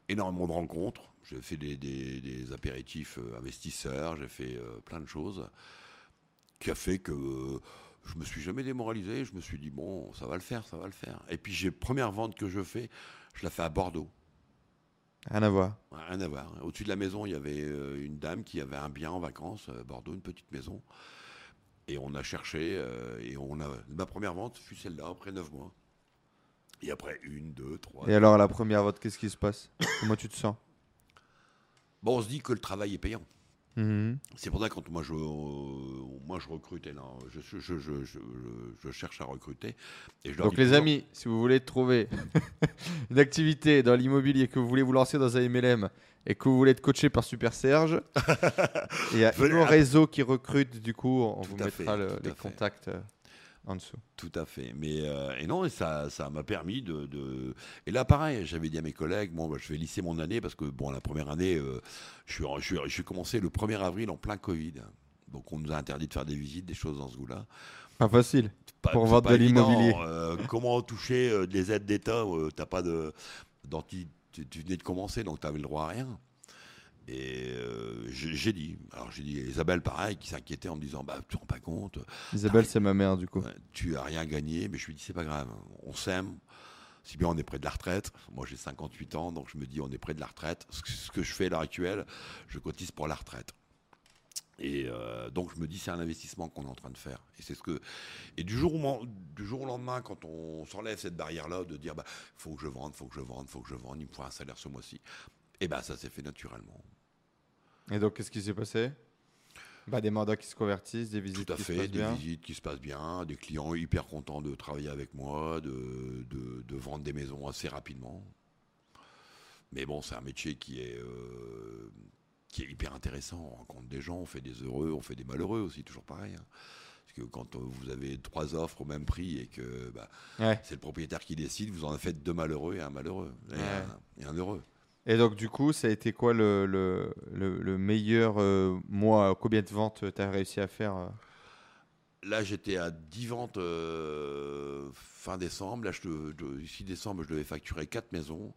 énormément de rencontres. J'ai fait des, des- des apéritifs euh, investisseurs. J'ai fait euh, plein de choses qui a fait que je me suis jamais démoralisé. Je me suis dit bon, ça va le faire, ça va le faire. Et puis, j'ai première vente que je fais, je la fais à Bordeaux. Rien à voir. Rien à voir. Au-dessus de la maison, il y avait euh, une dame qui avait un bien en vacances, euh, Bordeaux, une petite maison. Et on a cherché, euh, et on a. Ma première vente fut celle-là, après 9 mois. Et après, une, deux, trois. Et alors, la première vente, qu'est-ce qui se passe? Comment tu te sens? Bon, on se dit que le travail est payant. Mhm. C'est pour ça que quand moi je, euh, moi je recrutais, là, je, je, je, je, je- cherche à recruter. Et Donc les amis, si vous voulez trouver une activité dans l'immobilier, que vous voulez vous lancer dans un MLM et que vous voulez être coaché par Super Serge, il y a un réseau qui recrute, du coup, on Tout vous mettra fait, le- les fait. contacts euh, en dessous. Tout à fait. Mais euh, et non, ça, ça m'a permis de, de- Et là, pareil, j'avais dit à mes collègues, bon, bah, je vais lisser mon année parce que bon, la première année, euh, je suis, je je suis commencé le 1er avril en plein Covid. Donc on nous a interdit de faire des visites, des choses dans ce goût-là. Pas facile. Pas- Pour vendre de l'immobilier. euh, comment toucher des aides d'État T'as pas de, d'anti- tu, tu venais de commencer, donc tu avais le droit à rien. Et euh, j'ai dit, alors j'ai dit à Isabelle pareil, qui s'inquiétait en me disant, bah tu te rends pas compte, Isabelle, c'est ma mère, du coup. Tu as rien gagné, mais je lui dis c'est pas grave, on s'aime. Si bien on est près de la retraite, moi j'ai 58 ans, donc je me dis on est près de la retraite. Ce que, je fais à l'heure actuelle, je cotise pour la retraite. Et euh, donc je me dis c'est un investissement qu'on est en train de faire. Et c'est ce que et du jour au, mo- du jour au lendemain, quand on s'enlève cette barrière là de dire bah faut que je vende, faut que je vende, faut que je vende, il me faut un salaire ce mois-ci. Et ben ça s'est fait naturellement. Et donc, qu'est-ce qui s'est passé? Bah, Des mandats qui se convertissent, des visites Tout à qui se fait, passent des bien. visites qui se passent bien, des clients hyper contents de travailler avec moi, de, de- de vendre des maisons assez rapidement. Mais bon, c'est un métier qui est, euh, qui est hyper intéressant. On rencontre des gens, on fait des heureux, on fait des malheureux aussi, toujours pareil. hein. Parce que quand euh, vous avez trois offres au même prix et que bah, Ouais. c'est le propriétaire qui décide, vous en faites deux malheureux et un malheureux. Et, Ouais. un, et un heureux. Et donc, du coup, ça a été quoi le, le, le- le meilleur euh, mois? Combien de ventes tu as réussi à faire euh? Là, j'étais à 10 ventes euh, fin décembre. Là, je, de- ici, décembre, je devais facturer 4 maisons.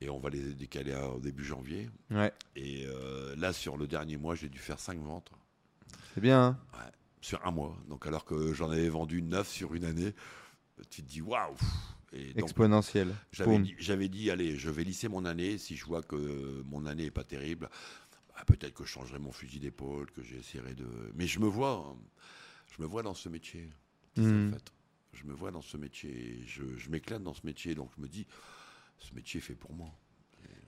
Et on va les décaler au début janvier. Ouais, Et euh, là, sur le dernier mois, j'ai dû faire 5 ventes c'est bien. hein? Sur un mois. Donc, alors que j'en avais vendu 9 sur une année, tu te dis waouh! Et donc, Exponentiel. j'avais dit, j'avais dit, allez, je vais lisser mon année. Si je vois que mon année est pas terrible, bah, peut-être que je changerai mon fusil d'épaule, que j'essaierai de. Mais je me vois, je me vois dans ce métier. C'est ça, en fait. Je me vois dans ce métier. Je, je m'éclate dans ce métier. Donc, je me dis, ce métier est fait pour moi.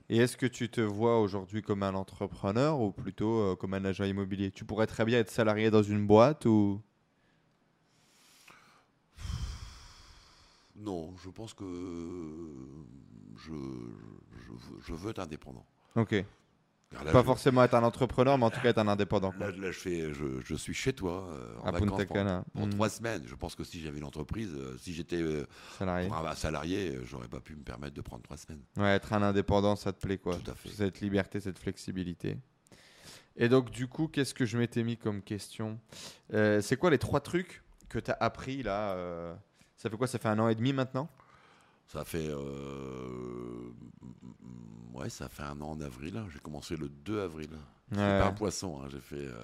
Et est-ce que tu te vois aujourd'hui comme un entrepreneur ou plutôt euh, comme un agent immobilier? Tu pourrais très bien être salarié dans une boîte ou? Non, je pense que je, je, veux- je veux être indépendant. Ok. Là, Pas je- forcément être un entrepreneur, mais en tout cas être un indépendant. quoi. Là, là, je, fais, je, je suis chez toi euh, en À vacances pendant, pendant Mhm. trois semaines. Je pense que si j'avais une entreprise, euh, si j'étais euh, Salarié. un salarié, euh, j'aurais pas pu me permettre de prendre trois semaines. Ouais, être un indépendant, ça te plaît quoi. Tout à fait. Cette liberté, cette flexibilité. Et donc, du coup, qu'est-ce que je m'étais mis comme question? Euh, C'est quoi les trois trucs que tu as appris là euh, Ça fait quoi Ça fait un an et demi maintenant? Ça fait, euh, ouais, ça fait un an en avril. J'ai commencé le 2 avril. Ouais. pas un poisson. hein, J'ai fait, euh,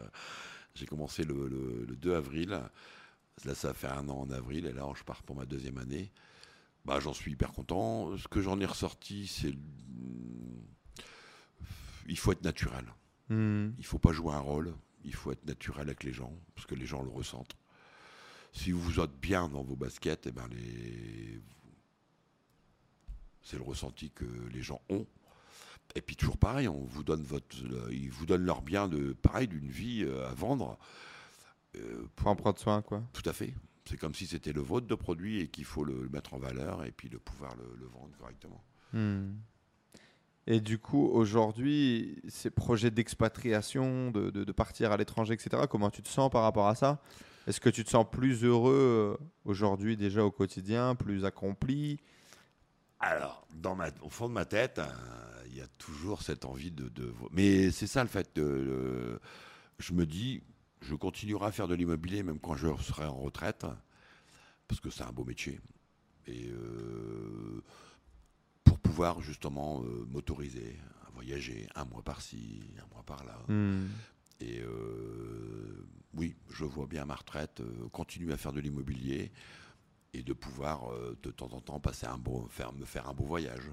j'ai commencé le, le- le 2 avril. Là, ça fait un an en avril, et là, je pars pour ma deuxième année. Bah, j'en suis hyper content. Ce que j'en ai ressorti, c'est, il faut être naturel. Hmm. Il faut pas jouer un rôle. Il faut être naturel avec les gens, parce que les gens le ressentent. Si vous êtes bien dans vos baskets, eh ben les... c'est le ressenti que les gens ont. Et puis toujours pareil, on vous donne votre, ils vous donnent leur bien de pareil d'une vie euh, à vendre. Euh, Faut en prendre soin quoi. tout à fait. C'est comme si c'était le vôtre de produit et qu'il faut le, le mettre en valeur et puis de pouvoir le, le vendre correctement. Hmm. Et du coup, aujourd'hui, ces projets d'expatriation, de, de- de partir à l'étranger, etc., comment tu te sens par rapport à ça? Est-ce que tu te sens plus heureux euh, aujourd'hui déjà au quotidien, plus accompli? Alors, dans ma, au fond de ma tête, euh, il y a toujours cette envie de. de- mais c'est ça le fait. de- je me dis, je continuerai à faire de l'immobilier même quand je serai en retraite, parce que c'est un beau métier. Et euh, pour pouvoir justement euh, m'autoriser à voyager un mois par-ci, un mois par-là. Hmm. Et euh, oui, je vois bien ma retraite euh, continuer à faire de l'immobilier et de pouvoir euh, de temps en temps passer un beau, faire, me faire un beau voyage.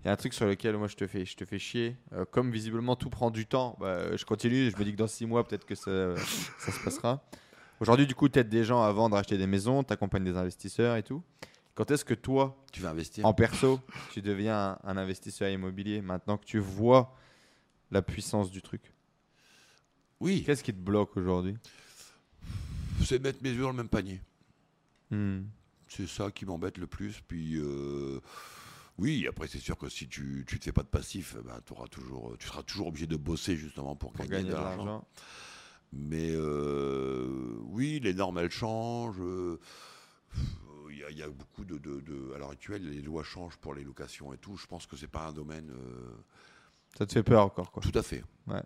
Il y a un truc sur lequel moi je te fais, je te fais chier. Comme visiblement tout prend du temps, bah, je continue. Je me dis que dans six mois, peut-être que ça, ça se passera. Aujourd'hui, du coup, tu aides des gens à vendre, acheter des maisons, tu accompagnes des investisseurs et tout. Quand est-ce que toi, Tu vas investir? en perso, tu deviens un, un investisseur immobilier maintenant que tu vois la puissance du truc? Oui, Qu'est-ce qui te bloque aujourd'hui? C'est mettre mes œufs dans le même panier. Hmm. C'est ça qui m'embête le plus. Puis euh, oui, après c'est sûr que si tu tu te fais pas de passif, ben, t'auras toujours, tu seras toujours obligé de bosser justement pour, Pour gagner, de l'argent. Mais euh, oui, les normes, elles changent. euh, Il y, a- il y a beaucoup de, de- de- À l'heure actuelle, les lois changent pour les locations et tout. Je pense que c'est pas un domaine. euh, Ça te fait peur encore quoi. tout à fait. Ouais.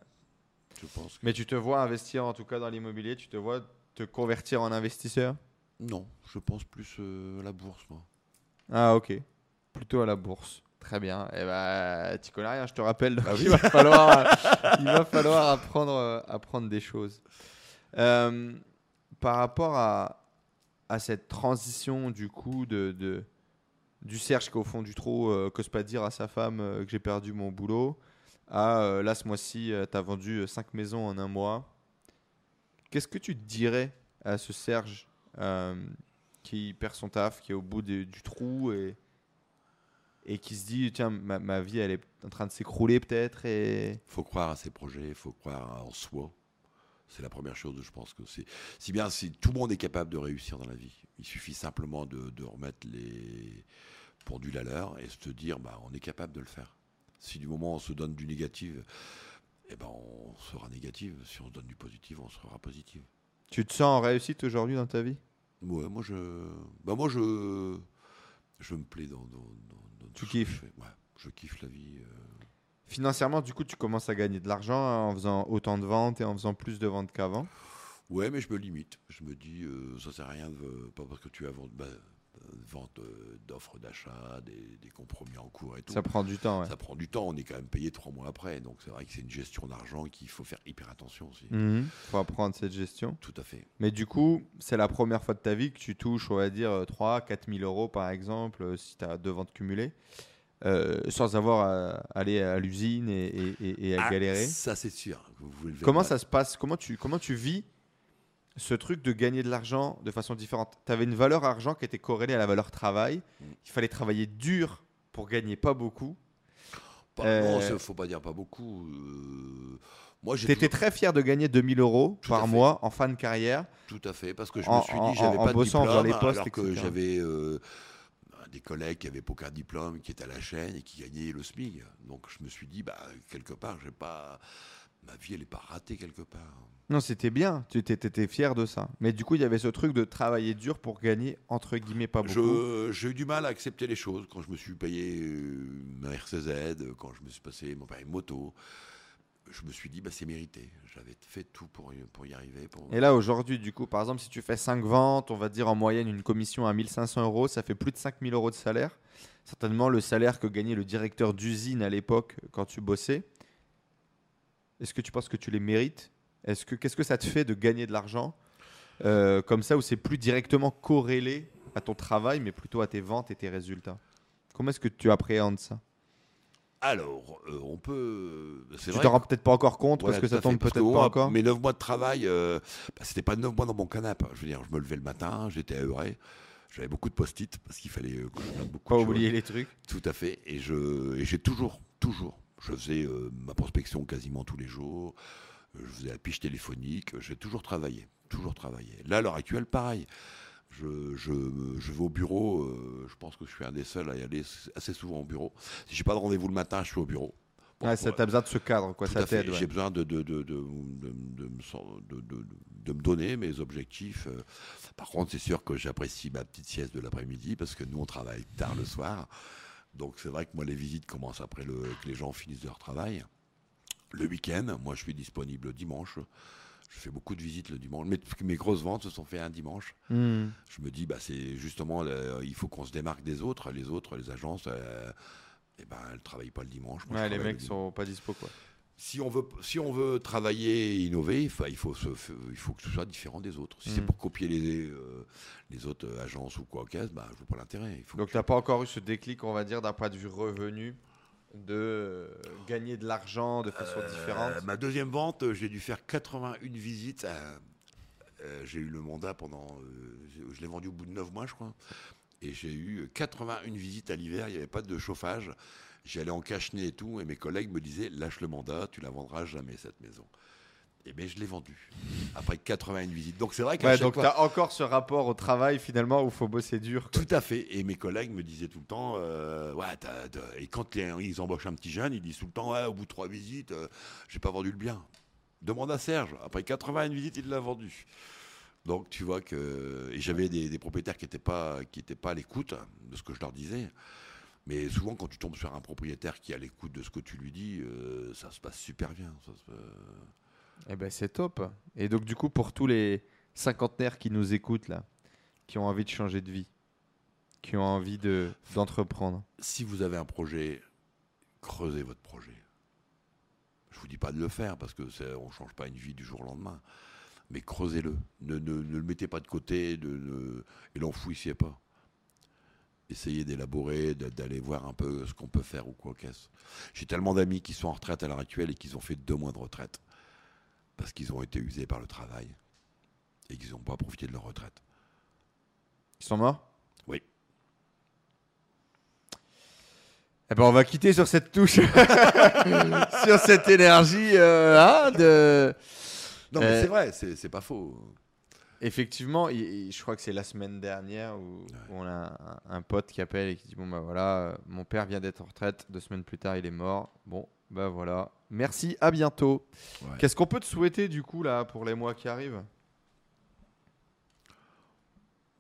Je pense. que- Mais tu te vois investir en tout cas dans l'immobilier, tu te vois te convertir en investisseur? Non, je pense plus euh, à la bourse, moi. Ah ok, plutôt à la bourse. Très bien. Et bah, tu connais rien, je te rappelle. donc il, va falloir, il va falloir apprendre, euh, apprendre des choses. Euh, par rapport à, à cette transition du coup de, de- du Serge qui est au fond du trou, euh, qu'ose pas dire à sa femme euh, que j'ai perdu mon boulot, à euh, là ce mois-ci, tu as vendu 5 maisons en un mois. Qu'est-ce que tu dirais à ce Serge euh, qui perd son taf, qui est au bout du trou et, et qui se dit tiens ma, vie elle est en train de s'écrouler peut-être et faut croire à ses projets, faut croire en soi. C'est la première chose, je pense que c'est. Si bien si tout le monde est capable de réussir dans la vie, il suffit simplement de, de remettre les pendules à l'heure et se dire, bah, on est capable de le faire. Si du moment on se donne du négatif, eh ben, on sera négatif. Si on se donne du positif, on sera positif. tu te sens en réussite aujourd'hui dans ta vie? Ouais, moi je, bah moi je, je me plais dans. dans, dans- dans Tu kiffes je fais. Ouais, je kiffe la vie. euh. Financièrement, du coup, tu commences à gagner de l'argent hein, en faisant autant de ventes et en faisant plus de ventes qu'avant? Ouais, mais je me limite. Je me dis, euh, ça sert à rien, de, pas parce que tu as vendu, euh, vente euh, d'offres d'achat, des, des compromis en cours et tout. Ça prend du temps. ouais. Ça prend du temps, on est quand même payé trois mois après. Donc c'est vrai que c'est une gestion d'argent qu'il faut faire hyper attention aussi. Mhm. Faut apprendre cette gestion. Tout à fait. Mais du coup, c'est la première fois de ta vie que tu touches, on va dire, 3 4 000 euros par exemple, euh, si tu as deux ventes cumulées, euh, sans avoir à aller à l'usine et, et- et- et à Ah, galérer. Ça c'est sûr. vous Comment ça se passe? Comment tu, comment tu vis ce truc de gagner de l'argent de façon différente Tu avais une valeur argent qui était corrélée à la valeur travail. Mm. Il fallait travailler dur pour gagner pas beaucoup. Pas- Euh, Non, faut pas dire pas beaucoup. euh, moi j'ai Tu étais toujours- très fier de gagner 2000 euros Tout par mois en fin de carrière. Tout à fait, parce que je En- me suis dit, j'avais pas de bossant dans diplôme, les postes, alors que j'avais euh, des collègues qui avaient aucun diplôme, qui étaient à la chaîne et qui gagnaient le SMIC. Donc je me suis dit, bah quelque part, j'ai pas, ma vie elle est pas ratée quelque part. Non, c'était bien. Tu étais, fier de ça. Mais du coup, il y avait ce truc de travailler dur pour gagner entre guillemets pas beaucoup. Je- J'ai eu du mal à accepter les choses quand je me suis payé euh, ma RCZ, quand je me suis passé mon de moto. Je me suis dit, bah c'est mérité. J'avais fait tout pour y, pour y arriver. Pour... Et là, aujourd'hui, du coup, par exemple, si tu fais 5 ventes, on va dire en moyenne une commission à 1500 euros, ça fait plus de 5000 euros de salaire. Certainement le salaire que gagnait le directeur d'usine à l'époque quand tu bossais. Est-ce que tu penses que tu les mérites? Est-ce que Qu'est-ce que ça te fait de gagner de l'argent euh, comme ça, où c'est plus directement corrélé à ton travail, mais plutôt à tes ventes et tes résultats? Comment est-ce que tu appréhendes ça? Alors, euh, on peut. Tu t'en rends peut-être pas encore compte Voilà, parce que ça tombe peut-être pas encore. Mes 9 mois de travail, euh, bah, c'était pas 9 mois dans mon canapé. Je veux dire, je me levais le matin, j'étais aheuré. J'avais beaucoup de post-it parce qu'il fallait euh, que je note beaucoup Pas de choses. oublier les trucs. Tout à fait. Et je, et j'ai toujours, toujours, je faisais euh, ma prospection quasiment tous les jours. Je faisais la piche téléphonique. J'ai toujours travaillé, toujours travaillé. Là, à l'heure actuelle, pareil. Je, je, je vais au bureau. euh, je pense que je suis un des seuls à y aller assez souvent au bureau. Si j'ai pas de rendez-vous le matin, je suis au bureau. Bon, ça, t'as besoin de ce cadre, quoi. tout Ça à fait. t'aide. ouais. J'ai besoin me de me donner mes objectifs. euh. Par contre, c'est sûr que j'apprécie ma petite sieste de l'après-midi parce que nous, on travaille tard le soir. Donc, c'est vrai que moi, les visites commencent après le, que les gens finissent leur travail. Le week-end, moi, je suis disponible le dimanche. Je fais beaucoup de visites le dimanche. Mes grosses ventes se sont faites un dimanche. Hmm. Je me dis, bah, c'est justement, le- il faut qu'on se démarque des autres. Les autres, les agences, euh, eh ben, elles ne travaillent pas le dimanche. Moi, Ouais, les mecs le sont pas dispo quoi. Si on veut, si on veut travailler et innover, il faut, il faut, se- il faut que ce soit différent des autres. Si c'est Mm. pour copier les, euh, les autres euh, agences ou quoi qu'est-ce, bah, je vois pas l'intérêt. Donc tu n'as pas encore eu ce déclic, on va dire, d'un point de vue revenu, de euh, gagner de l'argent de façon Euh, différente? ma deuxième vente, j'ai dû faire 81 visites. euh, j'ai eu le mandat pendant. je- je l'ai vendu au bout de 9 mois, je crois. Et j'ai eu 81 visites à l'hiver. Il n'y avait pas de chauffage. J'allais en cache-nez et tout. Et mes collègues me disaient lâche le mandat, tu la vendras jamais, cette maison. Et bien, je l'ai vendue. Après 81 visites. Donc, c'est vrai qu'à Ouais, chaque donc fois- tu as encore ce rapport au travail finalement où il faut bosser dur. quoi. Tout à fait. Et mes collègues me disaient tout le temps, euh, ouais, t'as- t'as- et quand les- ils embauchent un petit jeune, ils disent tout le temps, ouais, au bout de trois visites, euh, j'ai pas vendu le bien. Demande à Serge. Après 81 visites, il l'a vendu. Donc tu vois que et j'avais des, des propriétaires qui n'étaient pas qui étaient pas à l'écoute de ce que je leur disais. Mais souvent, quand tu tombes sur un propriétaire qui est à l'écoute de ce que tu lui dis, euh, ça se passe super bien. Ça se- Eh ben c'est top. Et donc du coup pour tous les cinquantenaires qui nous écoutent là, qui ont envie de changer de vie, qui ont envie de d'entreprendre. si vous avez un projet, creusez votre projet. Je vous dis pas de le faire parce que c'est- on change pas une vie du jour au lendemain, mais creusez-le. Ne, ne- ne le mettez pas de côté ne- et l'enfouissez pas. Essayez d'élaborer, d'aller voir un peu ce qu'on peut faire ou quoi qu'est-ce. J'ai tellement d'amis qui sont en retraite à l'heure actuelle et qui ont fait deux mois de retraite parce qu'ils ont été usés par le travail et qu'ils n'ont pas profité de leur retraite. Ils sont morts? Oui. Eh ben on va quitter sur cette touche, sur cette énergie euh, hein, de. Non, mais Euh, c'est vrai, c'est c'est pas faux. Effectivement, je crois que c'est la semaine dernière où, où on a un, un pote qui appelle et qui dit bon bah voilà, euh, mon père vient d'être en retraite, deux semaines plus tard il est mort. Bon bah voilà, merci, à bientôt. Ouais. Qu'est-ce qu'on peut te souhaiter du coup là pour les mois qui arrivent?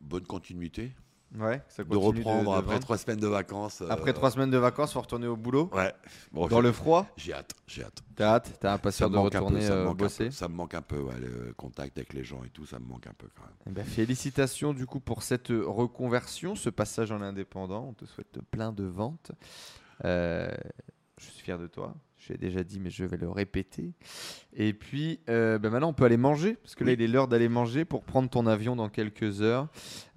Bonne continuité. Ouais, ça de reprendre de après vendre. trois semaines de vacances. euh, Après trois semaines de vacances, faut retourner au boulot. Ouais. Bon, Dans le froid, J'ai hâte, j'ai hâte. t'as hâte, t'as impatient de peu, retourner ça euh, manque un bosser? peu, ça me manque un peu, ouais, le contact avec les gens et tout, ça me manque un peu quand même. Eh ben, félicitations du coup pour cette reconversion, ce passage en indépendant. On te souhaite plein de ventes. Euh, je suis fier de toi. Je l'ai déjà dit, mais je vais le répéter. Et puis, euh, ben maintenant, on peut aller manger, parce que là, il est l'heure d'aller manger pour prendre ton avion dans quelques heures.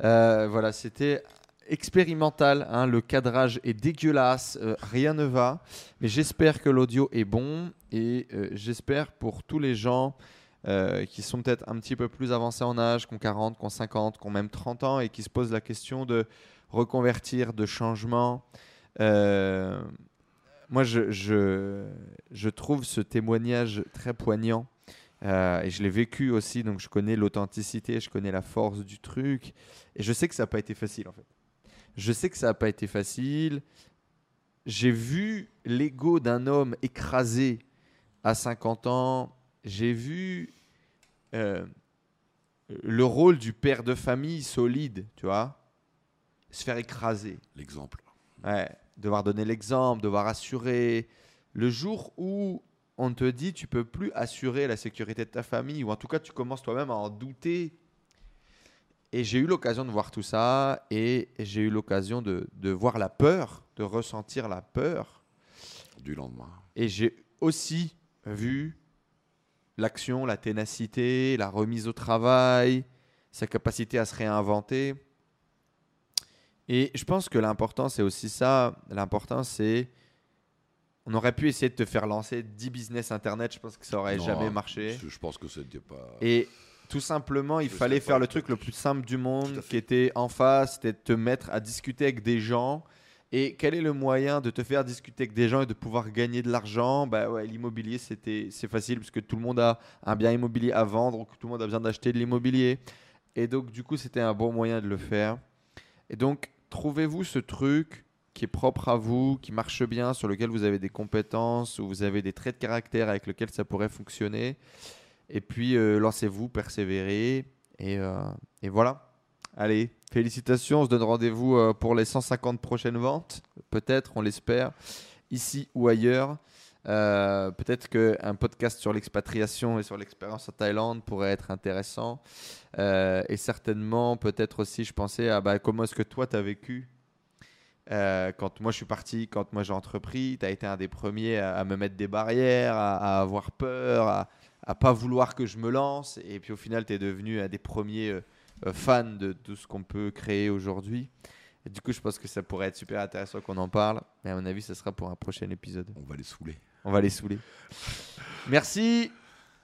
Euh, voilà, c'était expérimental. hein, le cadrage est dégueulasse, euh, rien ne va. Mais j'espère que l'audio est bon et j'espère pour tous les gens qui sont peut-être un petit peu plus avancés en âge, qui ont 40, qui ont 50, qui ont même 30 ans et qui se posent la question de reconvertir, de changement. Moi, je, je, je trouve ce témoignage très poignant. Euh, et je l'ai vécu aussi, donc je connais l'authenticité, je connais la force du truc. Et je sais que ça n'a pas été facile, en fait. Je sais que ça n'a pas été facile. J'ai vu l'ego d'un homme écrasé à 50 ans. J'ai vu euh, le rôle du père de famille solide, tu vois, se faire écraser. L'exemple. Ouais, devoir donner l'exemple, devoir assurer. Le jour où on te dit tu peux plus assurer la sécurité de ta famille, ou en tout cas tu commences toi-même à en douter. Et j'ai eu l'occasion de voir tout ça, et j'ai eu l'occasion de, de voir la peur, de ressentir la peur. Du lendemain. Et j'ai aussi vu l'action, la ténacité, la remise au travail, sa capacité à se réinventer. Et je pense que l'important, c'est aussi ça. L'important, c'est. On aurait pu essayer de te faire lancer 10 business internet. Je pense que ça aurait Non, jamais marché. Je, pense que c'était pas. Et tout simplement, il fallait faire le truc le plus simple du monde, qui était en face, c'était de te mettre à discuter avec des gens. Et quel est le moyen de te faire discuter avec des gens et de pouvoir gagner de l'argent? Bah ouais, l'immobilier, c'était c'est facile parce que tout le monde a un bien immobilier à vendre, ou que tout le monde a besoin d'acheter de l'immobilier. Et donc, du coup, c'était un bon moyen de le faire. Et donc, trouvez-vous ce truc qui est propre à vous, qui marche bien, sur lequel vous avez des compétences, ou vous avez des traits de caractère avec lesquels ça pourrait fonctionner? Et puis, euh, lancez-vous, persévérez. Et, euh, et voilà. Allez, félicitations. On se donne rendez-vous euh, pour les 150 prochaines ventes. Peut-être, on l'espère, ici ou ailleurs. Euh, Peut-être qu'un podcast sur l'expatriation et sur l'expérience en Thaïlande pourrait être intéressant. Euh, et certainement, peut-être aussi, je pensais à bah, comment est-ce que toi, tu as vécu euh, quand moi je suis parti, quand moi j'ai entrepris, tu as été un des premiers à, me mettre des barrières, à, avoir peur, à, à pas vouloir que je me lance. Et puis au final, tu es devenu un des premiers fans de tout ce qu'on peut créer aujourd'hui. Du coup, je pense que ça pourrait être super intéressant qu'on en parle. Mais à mon avis, ce sera pour un prochain épisode. On va les saouler. On va les saouler. Merci,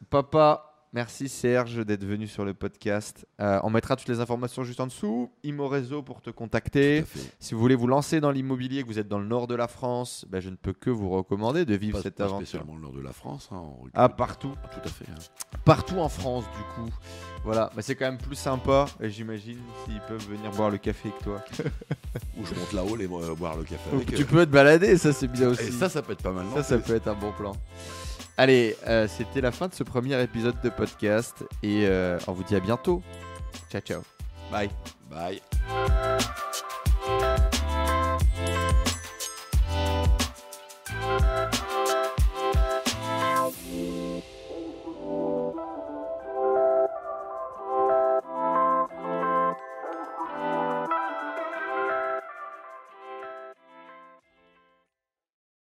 papa. Merci Serge d'être venu sur le podcast. Euh, on mettra toutes les informations juste en dessous. Imo Réseau pour te contacter. Si vous voulez vous lancer dans l'immobilier, que vous êtes dans le nord de la France, ben, je ne peux que vous recommander de vivre Pas, cette pas aventure. spécialement le nord de la France. hein. Ah, partout. Tout à fait. hein. Partout en France, du coup. Voilà, mais c'est quand même plus sympa, et j'imagine, s'ils peuvent venir boire le café avec toi. Ou je monte là-haut, les euh, boire le café avec tu eux. peux te balader, ça c'est bien aussi. Et ça, ça peut être pas mal. non Ça, ça peut être un bon plan. Allez, euh, c'était la fin de ce premier épisode de podcast et euh, on vous dit à bientôt. Ciao, ciao. Bye. Bye.